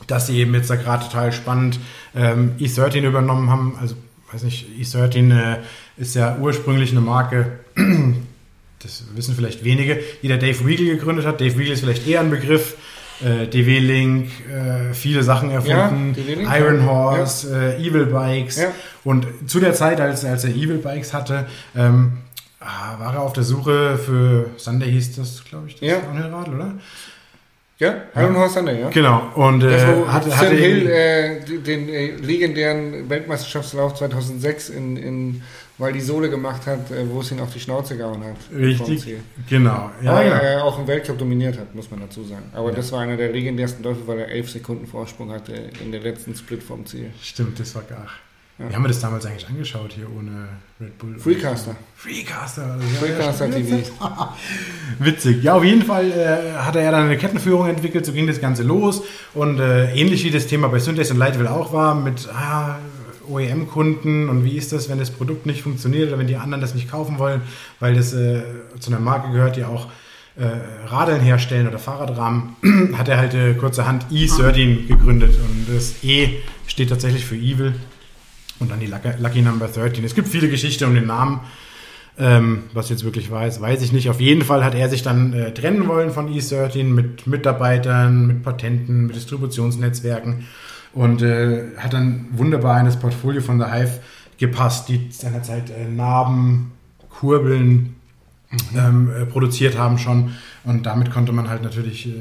dass sie eben jetzt da gerade total spannend ähm, E13 übernommen haben. Also, weiß nicht, E13 äh, ist ja ursprünglich eine Marke, das wissen vielleicht wenige, die der Dave Weagle gegründet hat. Dave Weagle ist vielleicht eher ein Begriff. Äh, DW-Link, äh, viele Sachen erfunden,
DW-Link,
Iron
ja.
Horse, äh, Evil Bikes.
Ja.
Und zu der Zeit, als, als er Evil Bikes hatte, ähm, ah, war er auf der Suche für Sunday hieß das, glaube ich, das
Ja.
Downhill-Rad, oder?
Ja, Iron Horse Thunder, ja.
Genau. Und äh,
Das, wo
hatte,
Hill äh, den äh, legendären Weltmeisterschaftslauf 2006 in, in Val di Sole gemacht hat, äh, wo es ihn auf die Schnauze gehauen hat.
richtig, genau. Ja,
Aber
genau.
er auch im Weltcup dominiert hat, muss man dazu sagen. Aber
Ja.
das war einer der legendärsten Läufe, weil er elf Sekunden Vorsprung hatte in der letzten Split vom Ziel.
Stimmt, das war gar.
Ja.
Wie haben wir das damals eigentlich angeschaut hier ohne Red Bull?
Freecaster.
Freecaster. also, ja,
Freecaster
ja,
TV.
Witzig. Ja, auf jeden Fall äh, hatte er dann eine Kettenführung entwickelt, so ging das Ganze los. Und äh, ähnlich wie das Thema bei Synthes und Lightwell auch war, mit ah, OEM-Kunden und wie ist das, wenn das Produkt nicht funktioniert oder wenn die anderen das nicht kaufen wollen, weil das äh, zu einer Marke gehört, die auch äh, Radeln herstellen oder Fahrradrahmen, hat er halt äh, kurzerhand E13 gegründet. Und das E steht tatsächlich für Evil und dann die Lucky, Lucky Number 13. Es gibt viele Geschichten um den Namen. Ähm, was jetzt wirklich weiß, weiß ich nicht. Auf jeden Fall hat er sich dann äh, trennen wollen von E13 mit Mitarbeitern, mit Patenten, mit Distributionsnetzwerken und äh, hat dann wunderbar in das Portfolio von The Hive gepasst, die seinerzeit äh, Narben, Kurbeln ähm, äh, produziert haben schon und damit konnte man halt natürlich äh,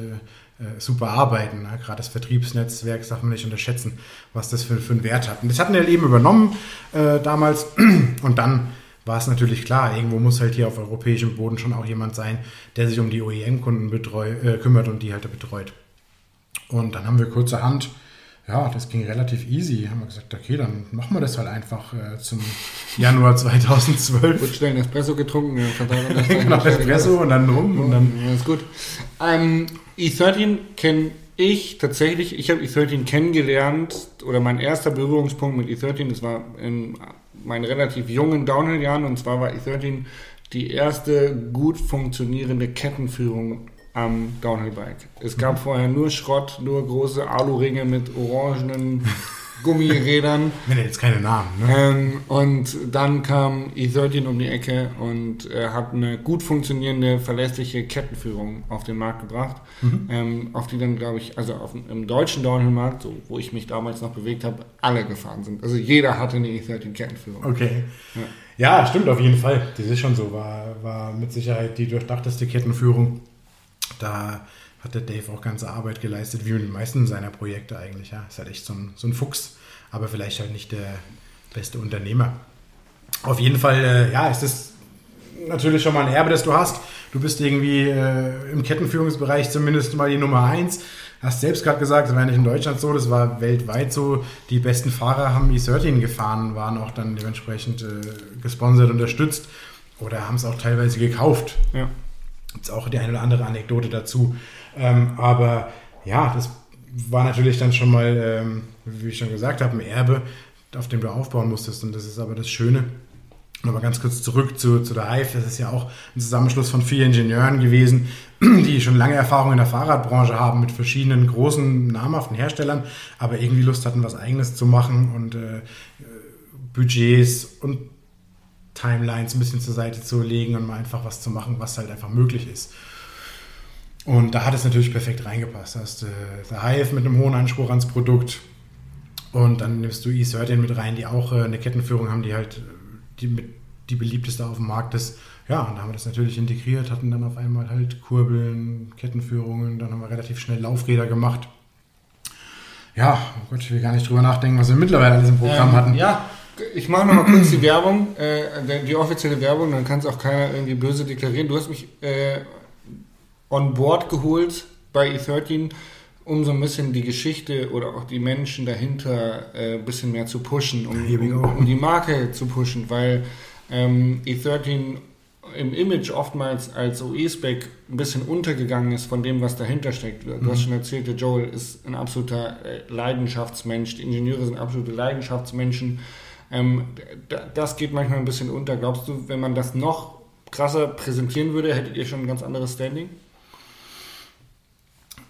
äh, super arbeiten. Ne? Gerade das Vertriebsnetzwerk darf man nicht unterschätzen, was das für, für einen Wert hat. Und das hatten wir eben übernommen äh, damals und dann war es natürlich klar, irgendwo muss halt hier auf europäischem Boden schon auch jemand sein, der sich um die OEM-Kunden äh, kümmert und die halt betreut. Und dann haben wir kurzerhand, ja, das ging relativ easy, haben wir gesagt, okay, dann machen wir das halt einfach äh, zum Januar 2012.
Wird schnell einen Espresso getrunken, das
genau, Espresso und dann rum und dann...
Ja, ist gut. Ähm, E13 kenne ich tatsächlich, ich habe E13 kennengelernt oder mein erster Berührungspunkt mit E13, das war in meinen relativ jungen Downhill-Jahren und zwar war E13 die erste gut funktionierende Kettenführung am Downhill-Bike. Es gab vorher nur Schrott, nur große Aluringe mit orangenen Gummirädern.
Wenn jetzt keine Namen.
Ne? Ähm, und dann kam E13 um die Ecke und äh, hat eine gut funktionierende, verlässliche Kettenführung auf den Markt gebracht, mhm. ähm, auf die dann, glaube ich, also auf, im deutschen Downhill-Markt, so, wo ich mich damals noch bewegt habe, alle gefahren sind. Also jeder hatte eine E13-Kettenführung.
Okay. Ja. ja. stimmt auf jeden Fall. Das ist schon so. War, war mit Sicherheit die durchdachteste Kettenführung da hat der Dave auch ganze Arbeit geleistet, wie in den meisten seiner Projekte eigentlich. Ja. Ist halt echt so ein, so ein Fuchs, aber vielleicht halt nicht der beste Unternehmer. Auf jeden Fall, äh, ja, ist das natürlich schon mal ein Erbe, das du hast. Du bist irgendwie äh, im Kettenführungsbereich zumindest mal die Nummer eins. Hast selbst gerade gesagt, das war nicht in Deutschland so, das war weltweit so. Die besten Fahrer haben E13 gefahren, waren auch dann dementsprechend äh, gesponsert, unterstützt oder haben es auch teilweise gekauft. Ja. Gibt es auch die eine oder andere Anekdote dazu. Ähm, aber ja, das war natürlich dann schon mal, ähm, wie ich schon gesagt habe, ein Erbe, auf dem du aufbauen musstest. Und das ist aber das Schöne. Nochmal ganz kurz zurück zu, zu der Hive. Das ist ja auch ein Zusammenschluss von vier Ingenieuren gewesen, die schon lange Erfahrung in der Fahrradbranche haben mit verschiedenen großen, namhaften Herstellern, aber irgendwie Lust hatten, was Eigenes zu machen und äh, Budgets und Timelines ein bisschen zur Seite zu legen und mal einfach was zu machen, was halt einfach möglich ist. Und da hat es natürlich perfekt reingepasst. Da hast du der Hive mit einem hohen Anspruch ans Produkt und dann nimmst du E13 mit rein, die auch äh, eine Kettenführung haben, die halt die, mit, die beliebteste auf dem Markt ist. Ja, und da haben wir das natürlich integriert, hatten dann auf einmal halt Kurbeln, Kettenführungen, dann haben wir relativ schnell Laufräder gemacht. Ja, oh Gott, ich will gar nicht drüber nachdenken, was wir mittlerweile alles im Programm ähm, hatten.
Ja, ich mache noch mal kurz die Werbung, äh, die offizielle Werbung, dann kann es auch keiner irgendwie böse deklarieren. Du hast mich äh, on board geholt bei E13, um so ein bisschen die Geschichte oder auch die Menschen dahinter äh, ein bisschen mehr zu pushen, um, um, um die Marke zu pushen, weil ähm, E13 im Image oftmals als OE-Spec ein bisschen untergegangen ist von dem, was dahinter steckt. Du mhm. hast schon erzählt, der Joel ist ein absoluter äh, Leidenschaftsmensch, die Ingenieure sind absolute Leidenschaftsmenschen. Ähm, das geht manchmal ein bisschen unter. Glaubst du, wenn man das noch krasser präsentieren würde, hättet ihr schon ein ganz anderes Standing?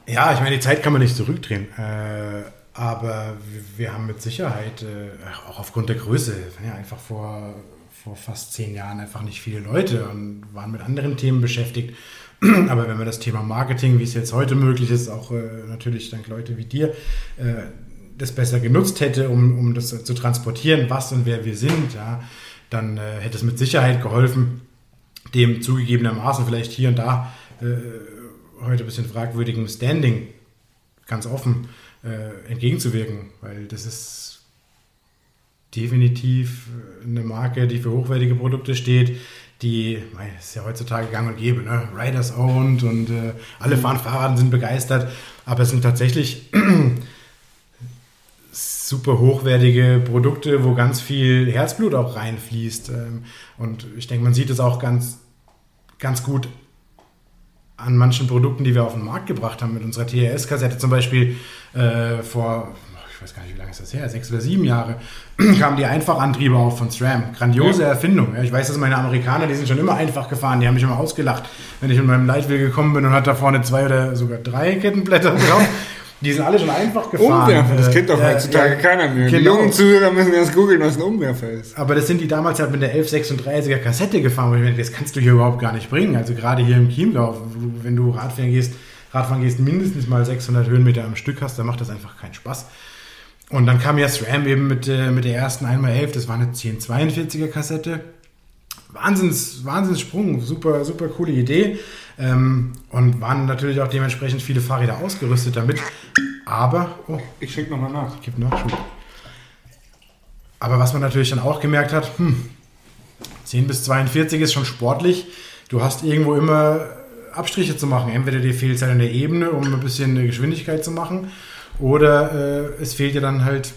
Ja, ich meine, die Zeit kann man nicht zurückdrehen. Äh, aber wir haben mit Sicherheit, äh, auch aufgrund der Größe, ja, einfach vor, vor fast zehn Jahren einfach nicht viele Leute und waren mit anderen Themen beschäftigt. Aber wenn wir das Thema Marketing, wie es jetzt heute möglich ist, auch äh, natürlich dank Leute wie dir, äh, das besser genutzt hätte, um, um das zu transportieren, was und wer wir sind, ja, dann äh, hätte es mit Sicherheit geholfen, dem zugegebenermaßen vielleicht hier und da äh, heute ein bisschen fragwürdigen Standing ganz offen äh, entgegenzuwirken, weil das ist definitiv eine Marke, die für hochwertige Produkte steht, die ist ja heutzutage gang und gäbe, ne? Riders owned und äh, alle mhm. fahren Fahrrad und sind begeistert, aber es sind tatsächlich super hochwertige Produkte, wo ganz viel Herzblut auch reinfließt. Ähm, und ich denke, man sieht es auch ganz, ganz gut an manchen Produkten, die wir auf den Markt gebracht haben. Mit unserer TRS-Kassette zum Beispiel äh, vor, ich weiß gar nicht, wie lange ist das her, sechs oder sieben Jahre, kamen die Einfachantriebe auf von SRAM. Grandiose ja. Erfindung. ich weiß, dass meine Amerikaner, die sind schon immer einfach gefahren, die haben mich immer ausgelacht, wenn ich mit meinem Leitwheel gekommen bin und hat da vorne zwei oder sogar drei Kettenblätter drauf. Die sind alle schon einfach gefahren.
Umwerfer, das kennt doch äh, heutzutage ja, keiner mehr. Genau. Die jungen Zuhörer müssen erst googeln, was ein Umwerfer ist.
Aber das sind die damals halt mit der 1136er Kassette gefahren, wo ich denke, das kannst du hier überhaupt gar nicht bringen. Also gerade hier im Chiemgau, wenn du Radfahren gehst, Radfahren gehst, mindestens mal 600 Höhenmeter am Stück hast, dann macht das einfach keinen Spaß. Und dann kam ja SRAM eben mit, äh, mit der ersten 1x11, das war eine 1042er Kassette. Wahnsinns, Wahnsinnssprung, super, super coole Idee. Ähm, und waren natürlich auch dementsprechend viele Fahrräder ausgerüstet damit. Aber,
oh, ich schicke nochmal nach.
Ich gebe Nachschub. Aber was man natürlich dann auch gemerkt hat, hm, 10 bis 42 ist schon sportlich. Du hast irgendwo immer Abstriche zu machen. Entweder dir fehlt es halt an der Ebene, um ein bisschen Geschwindigkeit zu machen, oder äh, es fehlt dir dann halt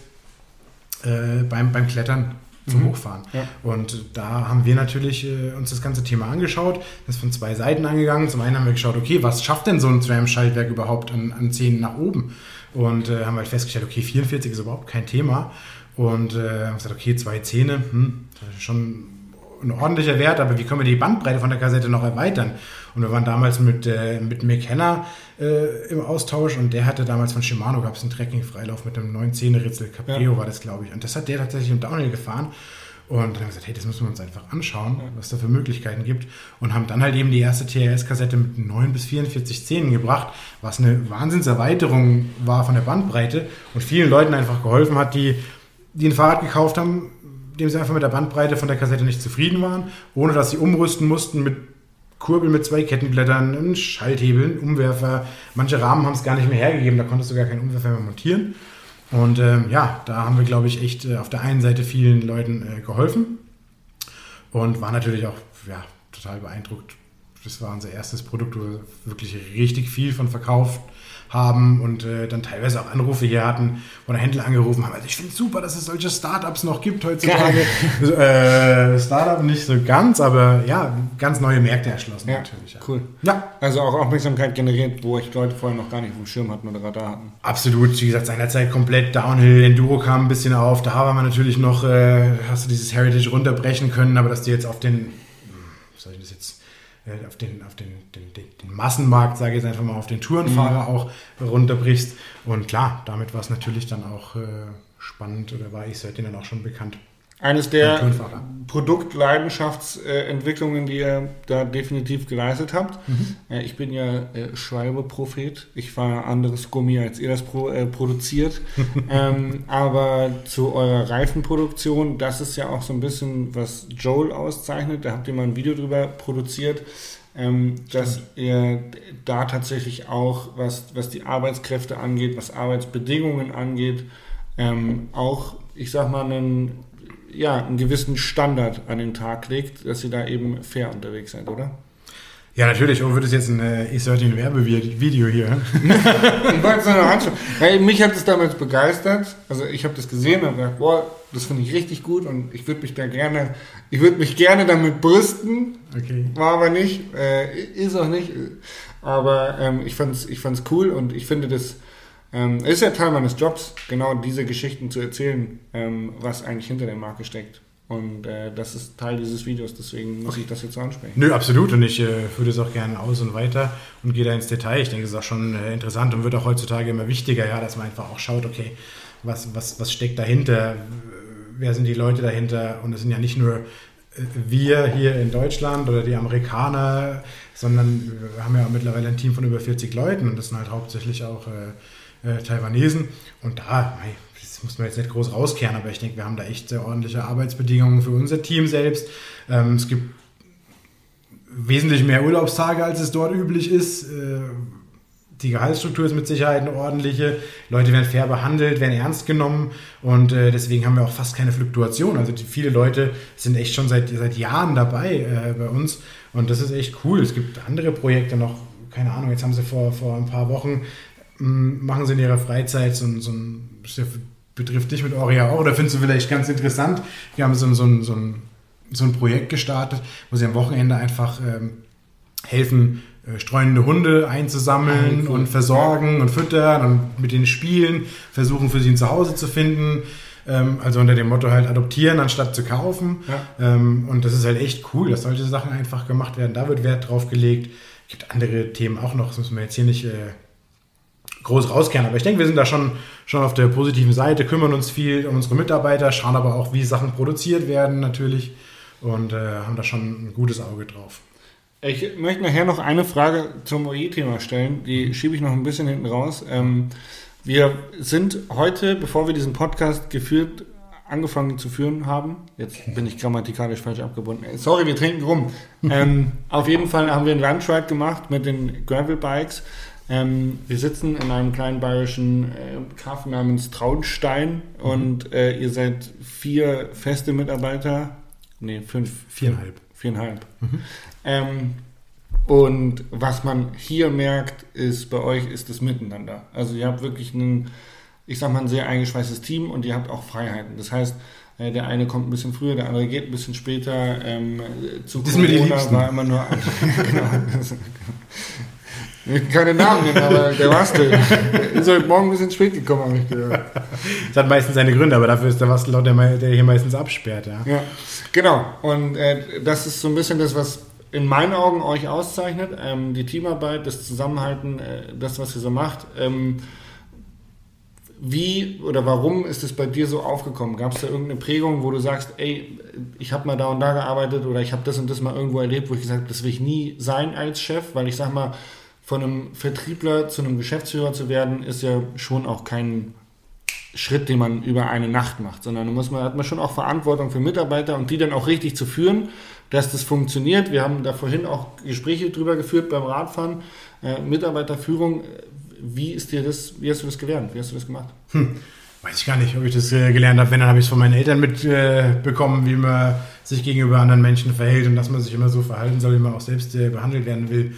äh, beim, beim Klettern zum mhm. Hochfahren. Ja. Und da haben wir natürlich äh, uns das ganze Thema angeschaut, das ist von zwei Seiten angegangen. Zum einen haben wir geschaut, okay, was schafft denn so ein SRAM-Schaltwerk überhaupt an, an Zähnen nach oben? Und äh, haben halt festgestellt, okay, 44 ist überhaupt kein Thema. Und äh, haben gesagt, okay, zwei Zähne, hm, das ist schon ein ordentlicher Wert, aber wie können wir die Bandbreite von der Kassette noch erweitern? Und wir waren damals mit, äh, mit Mick Henner äh, im Austausch und der hatte damals von Shimano, gab es einen Trekking-Freilauf mit einem neuen Zehner-Ritzel, Capreo ja. war das, glaube ich. Und das hat der tatsächlich im Downhill gefahren. Und dann haben wir gesagt, hey, das müssen wir uns einfach anschauen, was da für Möglichkeiten gibt. Und haben dann halt eben die erste TRS-Kassette mit 9 bis 44 Zähnen gebracht, was eine Wahnsinnserweiterung war von der Bandbreite und vielen Leuten einfach geholfen hat, die, die ein Fahrrad gekauft haben, dem sie einfach mit der Bandbreite von der Kassette nicht zufrieden waren, ohne dass sie umrüsten mussten mit Kurbel mit zwei Kettenblättern, Schalthebeln, Umwerfer. Manche Rahmen haben es gar nicht mehr hergegeben, da konntest du gar keinen Umwerfer mehr montieren. Und ähm, ja, da haben wir, glaube ich, echt äh, auf der einen Seite vielen Leuten äh, geholfen und war natürlich auch ja, total beeindruckt. Das war unser erstes Produkt, wo wir wirklich richtig viel von verkauft haben und äh, dann teilweise auch Anrufe hier hatten, wo der Händler angerufen haben. Also ich finde es super, dass es solche Startups noch gibt heutzutage. äh, Startup nicht so ganz, aber ja, ganz neue Märkte erschlossen
ja, natürlich. Ja. Cool. Ja. Also auch Aufmerksamkeit generiert, wo ich Leute vorher noch gar nicht auf dem Schirm hatten oder Radar hatten.
Absolut, wie gesagt, seinerzeit komplett Downhill, Enduro kam ein bisschen auf, da war man natürlich noch, äh, hast du dieses Heritage runterbrechen können, aber dass die jetzt auf den, hm, was soll ich das jetzt, auf den, auf den, den, den Massenmarkt, sage ich jetzt einfach mal, auf den Tourenfahrer mhm. auch runterbrichst. Und klar, damit war es natürlich dann auch äh, spannend oder war ich seitdem dann auch schon bekannt.
Eines der Produktleidenschaftsentwicklungen, die ihr da definitiv geleistet habt. Mhm. Äh, ich bin ja äh, Schwalbe-Prophet. Ich fahre anderes Gummi, als ihr das äh, produziert. ähm, aber zu eurer Reifenproduktion, das ist ja auch so ein bisschen, was Joel auszeichnet. Da habt ihr mal ein Video drüber produziert. Ähm, dass ihr da tatsächlich auch, was, was die Arbeitskräfte angeht, was Arbeitsbedingungen angeht, ähm, auch, ich sag mal, einen ja, einen gewissen Standard an den Tag legt, dass sie da eben fair unterwegs sind, oder?
Ja, natürlich. Oh, wird es jetzt ein äh, E13-Werbevideo hier?
ich wollte es nur noch anschauen. Weil mich hat es damals begeistert. Also ich habe das gesehen und gedacht, boah, das finde ich richtig gut und ich würde mich da gerne, ich würde mich gerne damit brüsten. Okay. War aber nicht, äh, ist auch nicht. Aber ähm, ich fand es ich fand's cool und ich finde das ähm, ist ja Teil meines Jobs, genau diese Geschichten zu erzählen, ähm, was eigentlich hinter der Marke steckt. Und äh, das ist Teil dieses Videos, deswegen muss okay. ich das jetzt ansprechen.
Nö, absolut. Und ich äh, führe das auch gerne aus und weiter und gehe da ins Detail. Ich denke, es ist auch schon äh, interessant und wird auch heutzutage immer wichtiger, ja, dass man einfach auch schaut, okay, was, was, was steckt dahinter? Wer sind die Leute dahinter? Und es sind ja nicht nur äh, wir hier in Deutschland oder die Amerikaner, sondern wir haben ja mittlerweile ein Team von über 40 Leuten und das sind halt hauptsächlich auch äh, Taiwanesen. Und da, das muss man jetzt nicht groß rauskehren, aber ich denke, wir haben da echt sehr ordentliche Arbeitsbedingungen für unser Team selbst. Ähm, es gibt wesentlich mehr Urlaubstage, als es dort üblich ist. Äh, die Gehaltsstruktur ist mit Sicherheit eine ordentliche. Leute werden fair behandelt, werden ernst genommen und äh, deswegen haben wir auch fast keine Fluktuation. Also die, viele Leute sind echt schon seit, seit Jahren dabei äh, bei uns und das ist echt cool. Es gibt andere Projekte noch, keine Ahnung, jetzt haben sie vor, vor ein paar Wochen machen sie in ihrer Freizeit so ein, so ein das betrifft dich mit Oria auch, oder findest du vielleicht ganz interessant, wir haben so, so, ein, so, ein, so ein Projekt gestartet, wo sie am Wochenende einfach ähm, helfen, äh, streunende Hunde einzusammeln ah, cool. und versorgen und füttern und mit denen spielen, versuchen für sie ein Zuhause zu finden. Ähm, also unter dem Motto halt adoptieren anstatt zu kaufen. Ja. Ähm, und das ist halt echt cool, dass solche Sachen einfach gemacht werden. Da wird Wert drauf gelegt. Es gibt andere Themen auch noch, das müssen wir jetzt hier nicht äh, groß rauskehren. Aber ich denke, wir sind da schon, schon auf der positiven Seite, kümmern uns viel um unsere Mitarbeiter, schauen aber auch, wie Sachen produziert werden natürlich und äh, haben da schon ein gutes Auge drauf.
Ich möchte nachher noch eine Frage zum OE-Thema stellen, die schiebe ich noch ein bisschen hinten raus. Ähm, wir sind heute, bevor wir diesen Podcast geführt, angefangen zu führen haben. Jetzt bin ich grammatikalisch falsch abgebunden. Sorry, wir trinken rum. ähm, auf jeden Fall haben wir einen Landride gemacht mit den Gravel Bikes. Ähm, wir sitzen in einem kleinen bayerischen äh, Kaff namens Traunstein mhm. und äh, ihr seid vier feste Mitarbeiter. Nee, fünf.
Viereinhalb.
Viereinhalb. Mhm. Ähm, Und was man hier merkt, ist bei euch ist das Miteinander. Also ihr habt wirklich ein, ich sag mal, ein sehr eingeschweißtes Team und ihr habt auch Freiheiten. Das heißt, äh, der eine kommt ein bisschen früher, der andere geht ein bisschen später. Ähm, zu
das Corona
war immer nur. genau, keine Namen nennen, aber der Wastel ist heute Morgen ein bisschen spät gekommen, habe ich gehört.
Das hat meistens seine Gründe, aber dafür ist der Wastel laut der, der hier meistens absperrt. Ja,
ja genau. Und äh, das ist so ein bisschen das, was in meinen Augen euch auszeichnet. Ähm, die Teamarbeit, das Zusammenhalten, äh, das, was ihr so macht. Ähm, wie oder warum ist es bei dir so aufgekommen? Gab es da irgendeine Prägung, wo du sagst, ey, ich habe mal da und da gearbeitet oder ich habe das und das mal irgendwo erlebt, wo ich gesagt habe, das will ich nie sein als Chef, weil ich sag mal, von einem Vertriebler zu einem Geschäftsführer zu werden, ist ja schon auch kein Schritt, den man über eine Nacht macht, sondern muss man, hat man schon auch Verantwortung für Mitarbeiter und die dann auch richtig zu führen, dass das funktioniert. Wir haben da vorhin auch Gespräche drüber geführt beim Radfahren. Äh, Mitarbeiterführung, wie ist dir das, wie hast du das gelernt? Wie hast du das gemacht?
Hm. Weiß ich gar nicht, ob ich das äh, gelernt habe. Wenn, dann habe ich es von meinen Eltern mitbekommen, äh, wie man sich gegenüber anderen Menschen verhält und dass man sich immer so verhalten soll, wie man auch selbst äh, behandelt werden will.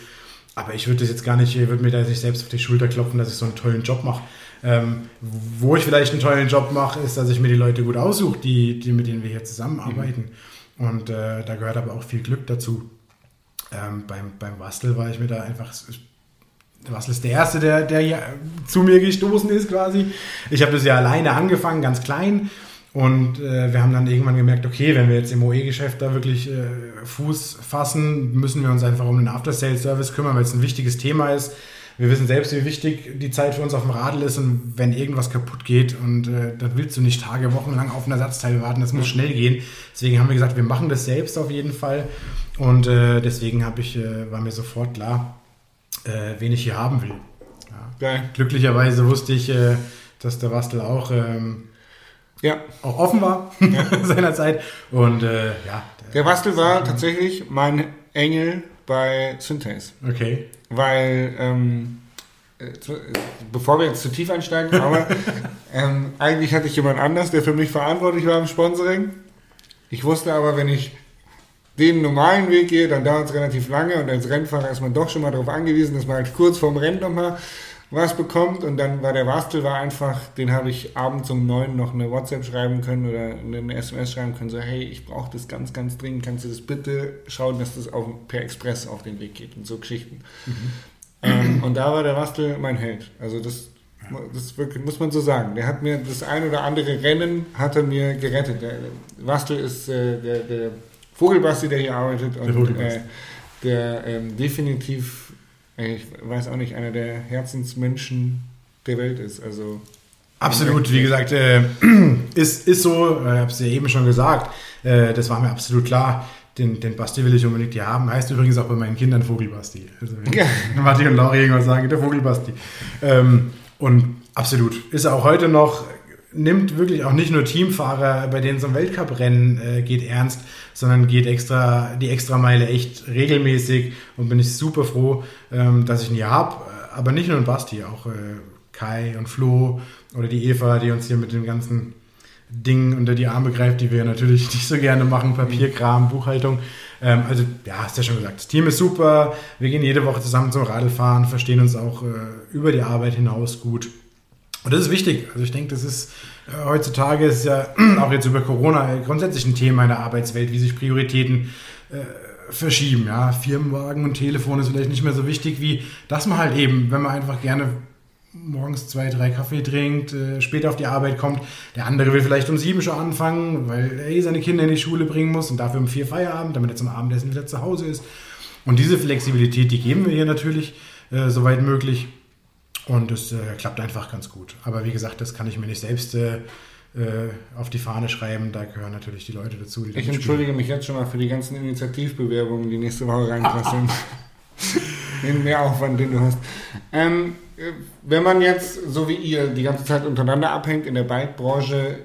Aber ich würde das jetzt gar nicht, würde mir da nicht selbst auf die Schulter klopfen, dass ich so einen tollen Job mache. Ähm, wo ich vielleicht einen tollen Job mache, ist, dass ich mir die Leute gut aussuche, die, die, mit denen wir hier zusammenarbeiten. Mhm. Und äh, da gehört aber auch viel Glück dazu. Ähm, beim, beim Bastel war ich mir da einfach. Bastel ist der Erste, der, der hier zu mir gestoßen ist, quasi. Ich habe das ja alleine angefangen, ganz klein. Und äh, wir haben dann irgendwann gemerkt, okay, wenn wir jetzt im OE-Geschäft da wirklich äh, Fuß fassen, müssen wir uns einfach um den After-Sales-Service kümmern, weil es ein wichtiges Thema ist. Wir wissen selbst, wie wichtig die Zeit für uns auf dem Radl ist und wenn irgendwas kaputt geht und äh, dann willst du nicht Tage, Wochen lang auf ein Ersatzteil warten, das muss schnell gehen. Deswegen haben wir gesagt, wir machen das selbst auf jeden Fall und äh, deswegen ich, äh, war mir sofort klar, äh, wen ich hier haben will. Ja. Glücklicherweise wusste ich, äh, dass der Bastel auch ähm, ja. auch offen war ja. seinerzeit. Und äh, ja.
Der, der Bastel war tatsächlich mein Engel bei Synthase.
Okay.
Weil, ähm, äh, bevor wir jetzt zu tief einsteigen, aber ähm, eigentlich hatte ich jemand anders, der für mich verantwortlich war im Sponsoring. Ich wusste aber, wenn ich den normalen Weg gehe, dann dauert es relativ lange und als Rennfahrer ist man doch schon mal darauf angewiesen, dass man halt kurz vorm Rennen nochmal was bekommt und dann war der Wastel war einfach, den habe ich abends um neun noch eine WhatsApp schreiben können oder eine SMS schreiben können, so hey, ich brauche das ganz, ganz dringend, kannst du das bitte schauen, dass das auf, per Express auf den Weg geht und so Geschichten. Mhm. Ähm, und da war der Wastel mein Held. Also das, das wirklich, muss man so sagen. Der hat mir das ein oder andere Rennen hat er mir gerettet. Der Wastel ist äh, der, der Vogelbasti, der hier arbeitet und der, äh, der ähm, definitiv ich weiß auch nicht, einer der Herzensmenschen der Welt ist. Also
Absolut, wie gesagt, äh, ist, ist so, ich äh, habe es ja eben schon gesagt, äh, das war mir absolut klar. Den, den Basti will ich unbedingt hier haben. Heißt übrigens auch bei meinen Kindern Vogelbasti. Also wenn ja. Matti und Lauri irgendwas sagen, der Vogelbasti. Ähm, und absolut, ist er auch heute noch nimmt wirklich auch nicht nur Teamfahrer, bei denen so ein Weltcuprennen äh, geht, ernst, sondern geht extra die Extrameile echt regelmäßig und bin ich super froh, ähm, dass ich ihn hier habe. Aber nicht nur ein Basti, auch äh, Kai und Flo oder die Eva, die uns hier mit dem ganzen Ding unter die Arme greift, die wir natürlich nicht so gerne machen, Papierkram, Buchhaltung. Ähm, also ja, hast ja schon gesagt, das Team ist super, wir gehen jede Woche zusammen zum Radlfahren, verstehen uns auch äh, über die Arbeit hinaus gut. Und das ist wichtig. Also ich denke, das ist äh, heutzutage ist ja auch jetzt über Corona grundsätzlich ein Thema in der Arbeitswelt, wie sich Prioritäten äh, verschieben. Ja, Firmenwagen und Telefon ist vielleicht nicht mehr so wichtig wie, dass man halt eben, wenn man einfach gerne morgens zwei, drei Kaffee trinkt, äh, später auf die Arbeit kommt. Der andere will vielleicht um sieben schon anfangen, weil er eh seine Kinder in die Schule bringen muss und dafür um vier Feierabend, damit er zum Abendessen wieder zu Hause ist. Und diese Flexibilität, die geben wir hier natürlich, äh, soweit möglich. Und es äh, klappt einfach ganz gut. Aber wie gesagt, das kann ich mir nicht selbst äh, äh auf die Fahne schreiben. Da gehören natürlich die Leute dazu.
Die ich entschuldige mich jetzt schon mal für die ganzen Initiativbewerbungen, die nächste Woche reinpassen. Den Mehraufwand, den du hast. Ähm, äh, wenn man jetzt, so wie ihr, die ganze Zeit untereinander abhängt in der Bike-Branche,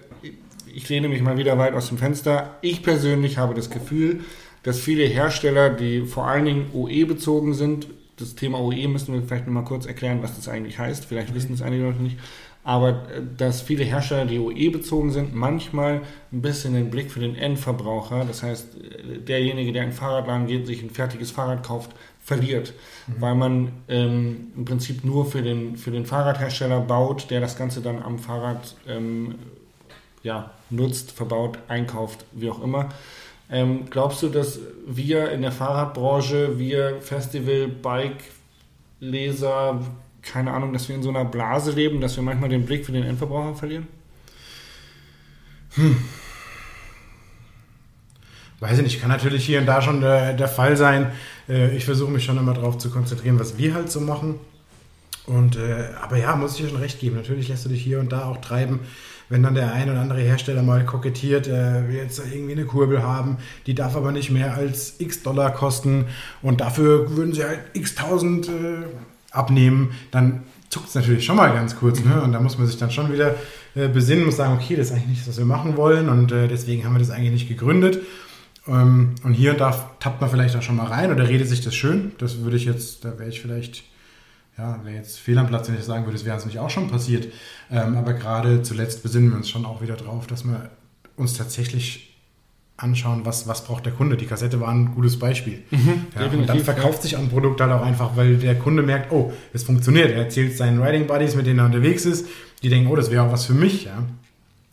ich lehne mich mal wieder weit aus dem Fenster. Ich persönlich habe das Gefühl, dass viele Hersteller, die vor allen Dingen OE bezogen sind, das Thema OE müssen wir vielleicht nochmal kurz erklären, was das eigentlich heißt. Vielleicht okay. wissen es einige Leute nicht. Aber äh, dass viele Hersteller, die OE bezogen sind, manchmal ein bisschen den Blick für den Endverbraucher, das heißt, äh, derjenige, der in den Fahrradladen geht, sich ein fertiges Fahrrad kauft, verliert, mhm. weil man ähm, im Prinzip nur für den, für den Fahrradhersteller baut, der das Ganze dann am Fahrrad ähm, ja, nutzt, verbaut, einkauft, wie auch immer. Ähm, glaubst du, dass wir in der Fahrradbranche, wir Festival, Bike, Leser, keine Ahnung, dass wir in so einer Blase leben, dass wir manchmal den Blick für den Endverbraucher verlieren?
Hm. Weiß ich nicht, kann natürlich hier und da schon der, der Fall sein. Äh, ich versuche mich schon immer darauf zu konzentrieren, was wir halt so machen. Und, äh, aber ja, muss ich dir schon recht geben. Natürlich lässt du dich hier und da auch treiben, wenn dann der ein oder andere Hersteller mal kokettiert, äh, will jetzt irgendwie eine Kurbel haben, die darf aber nicht mehr als x Dollar kosten und dafür würden sie halt x tausend äh, abnehmen, dann zuckt es natürlich schon mal ganz kurz. Ne? Und da muss man sich dann schon wieder äh, besinnen und sagen, okay, das ist eigentlich nicht, was wir machen wollen und äh, deswegen haben wir das eigentlich nicht gegründet. Ähm, und hier und da tappt man vielleicht auch schon mal rein oder redet sich das schön. Das würde ich jetzt, da wäre ich vielleicht, ja, wäre jetzt fehl am Platz, wenn ich sagen würde, das wäre uns nicht auch schon passiert. Ähm, aber gerade zuletzt besinnen wir uns schon auch wieder drauf, dass wir uns tatsächlich anschauen, was, was braucht der Kunde. Die Kassette war ein gutes Beispiel. Mhm, ja, und dann verkauft sich ein Produkt halt auch einfach, weil der Kunde merkt, oh, es funktioniert. Er erzählt seinen Riding Buddies, mit denen er unterwegs ist. Die denken, oh, das wäre auch was für mich. Ja.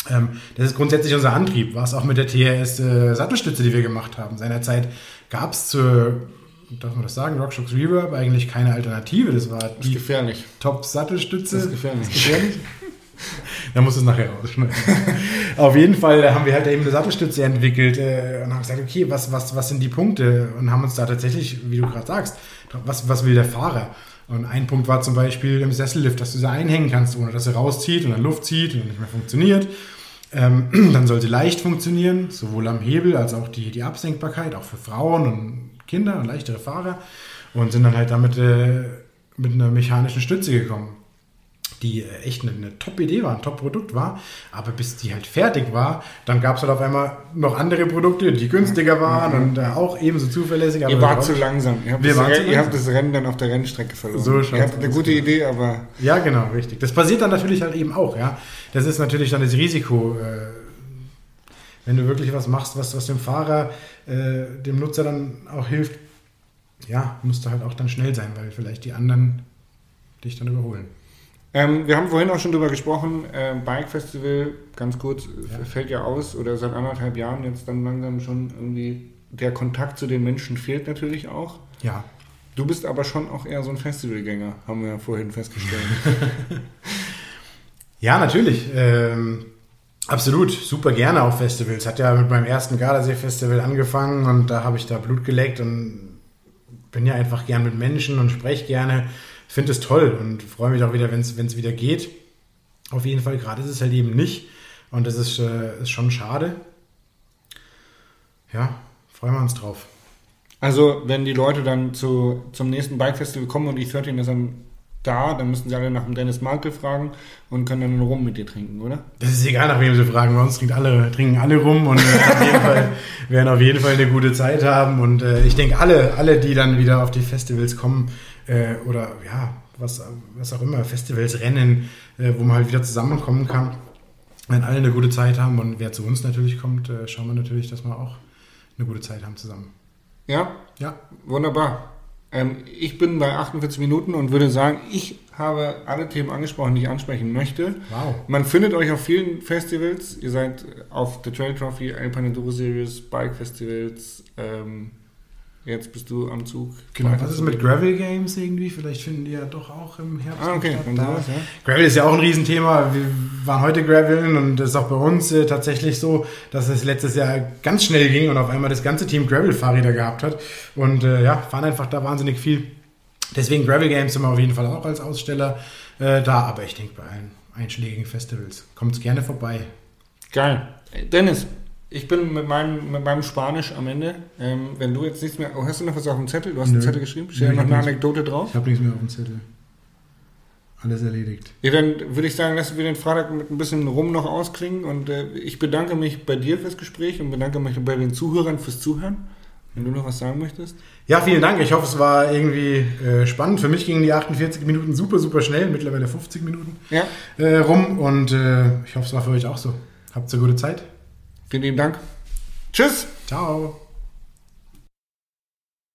Ähm, das ist grundsätzlich unser Antrieb. War es auch mit der TRS äh, Sattelstütze, die wir gemacht haben. Seinerzeit gab es zur, darf man das sagen, RockShox Reverb eigentlich keine Alternative. Das war
die das gefährlich.
Top-Sattelstütze.
Das ist gefährlich. Das ist gefährlich.
da muss es nachher rausschneiden. Auf jeden Fall haben wir halt eben eine Sattelstütze entwickelt äh, und haben gesagt, okay, was, was, was sind die Punkte? Und haben uns da tatsächlich, wie du gerade sagst, was, was will der Fahrer? Und ein Punkt war zum Beispiel im Sessellift, dass du sie einhängen kannst, ohne dass sie rauszieht und dann Luft zieht und nicht mehr funktioniert. Ähm, dann soll sie leicht funktionieren, sowohl am Hebel als auch die, die Absenkbarkeit, auch für Frauen und Kinder und leichtere Fahrer. Und sind dann halt damit äh, mit einer mechanischen Stütze gekommen die äh, echt eine, eine Top-Idee war, ein Top-Produkt war. Aber bis die halt fertig war, dann gab es halt auf einmal noch andere Produkte, die günstiger waren mhm. und äh, auch ebenso zuverlässig.
ihr wart zu langsam. Ihr habt, das, zu langsam. ihr habt das Rennen dann auf der Rennstrecke verloren. So ihr habt eine gute genau. Idee, aber...
Ja, genau, richtig. Das passiert dann natürlich halt eben auch. Ja, Das ist natürlich dann das Risiko, äh, wenn du wirklich was machst, was, was dem Fahrer, äh, dem Nutzer dann auch hilft. Ja, musst du halt auch dann schnell sein, weil vielleicht die anderen dich dann überholen.
Ähm, wir haben vorhin auch schon drüber gesprochen, äh, Bike Festival, ganz kurz, ja. fällt ja aus oder seit anderthalb Jahren jetzt dann langsam schon irgendwie der Kontakt zu den Menschen fehlt natürlich auch.
Ja.
Du bist aber schon auch eher so ein Festivalgänger, haben wir ja vorhin festgestellt.
ja, natürlich. Ähm, absolut, super gerne auf Festivals. Hat ja mit meinem ersten Gardasee-Festival angefangen und da habe ich da Blut geleckt und bin ja einfach gern mit Menschen und spreche gerne finde es toll und freue mich auch wieder, wenn es wieder geht. Auf jeden Fall, gerade ist es halt eben nicht. Und das ist, äh, ist schon schade. Ja, freuen wir uns drauf.
Also, wenn die Leute dann zu, zum nächsten Bike Festival kommen und die 13 ist dann da, dann müssen sie alle nach dem Dennis Markel fragen und können dann rum mit dir trinken, oder?
Das ist egal, nach wem sie fragen. Bei uns trinken alle, trinken alle rum und auf jeden Fall, werden auf jeden Fall eine gute Zeit haben. Und äh, ich denke, alle, alle, die dann wieder auf die Festivals kommen, äh, oder ja, was, was auch immer, Festivals, Rennen, äh, wo man halt wieder zusammenkommen kann. Wenn alle eine gute Zeit haben und wer zu uns natürlich kommt, äh, schauen wir natürlich, dass wir auch eine gute Zeit haben zusammen.
Ja? Ja. Wunderbar. Ähm, ich bin bei 48 Minuten und würde sagen, ich habe alle Themen angesprochen, die ich ansprechen möchte.
Wow.
Man findet euch auf vielen Festivals. Ihr seid auf The Trail Trophy, Alpine Enduro Series, Bike Festivals, ähm, Jetzt bist du am Zug.
Genau, was ist mit Gravel Games irgendwie? Vielleicht finden die ja doch auch im Herbst
ah, okay.
statt. Da. ja. Gravel ist ja auch ein Riesenthema. Wir waren heute Graveln und das ist auch bei uns äh, tatsächlich so, dass es letztes Jahr ganz schnell ging und auf einmal das ganze Team Gravel-Fahrräder gehabt hat. Und äh, ja, fahren einfach da wahnsinnig viel. Deswegen Gravel Games sind wir auf jeden Fall auch als Aussteller äh, da. Aber ich denke, bei allen einschlägigen Festivals kommt es gerne vorbei.
Geil. Dennis, ich bin mit meinem, mit meinem Spanisch am Ende. Ähm, wenn du jetzt nichts mehr. Oh, hast du noch was auf dem Zettel? Du hast Nö. einen Zettel geschrieben? Steht noch eine Anekdote drauf?
Ich habe nichts mehr auf dem Zettel. Alles erledigt.
Ja, dann würde ich sagen, lassen wir den Freitag mit ein bisschen Rum noch ausklingen. Und äh, ich bedanke mich bei dir fürs Gespräch und bedanke mich bei den Zuhörern fürs Zuhören. Wenn du noch was sagen möchtest?
Ja, vielen Dank. Ich hoffe, es war irgendwie äh, spannend. Für mich gingen die 48 Minuten super, super schnell. Mittlerweile 50 Minuten
Ja.
äh, rum. Und äh, ich hoffe, es war für euch auch so. Habt eine gute Zeit.
Vielen lieben Dank. Tschüss.
Ciao.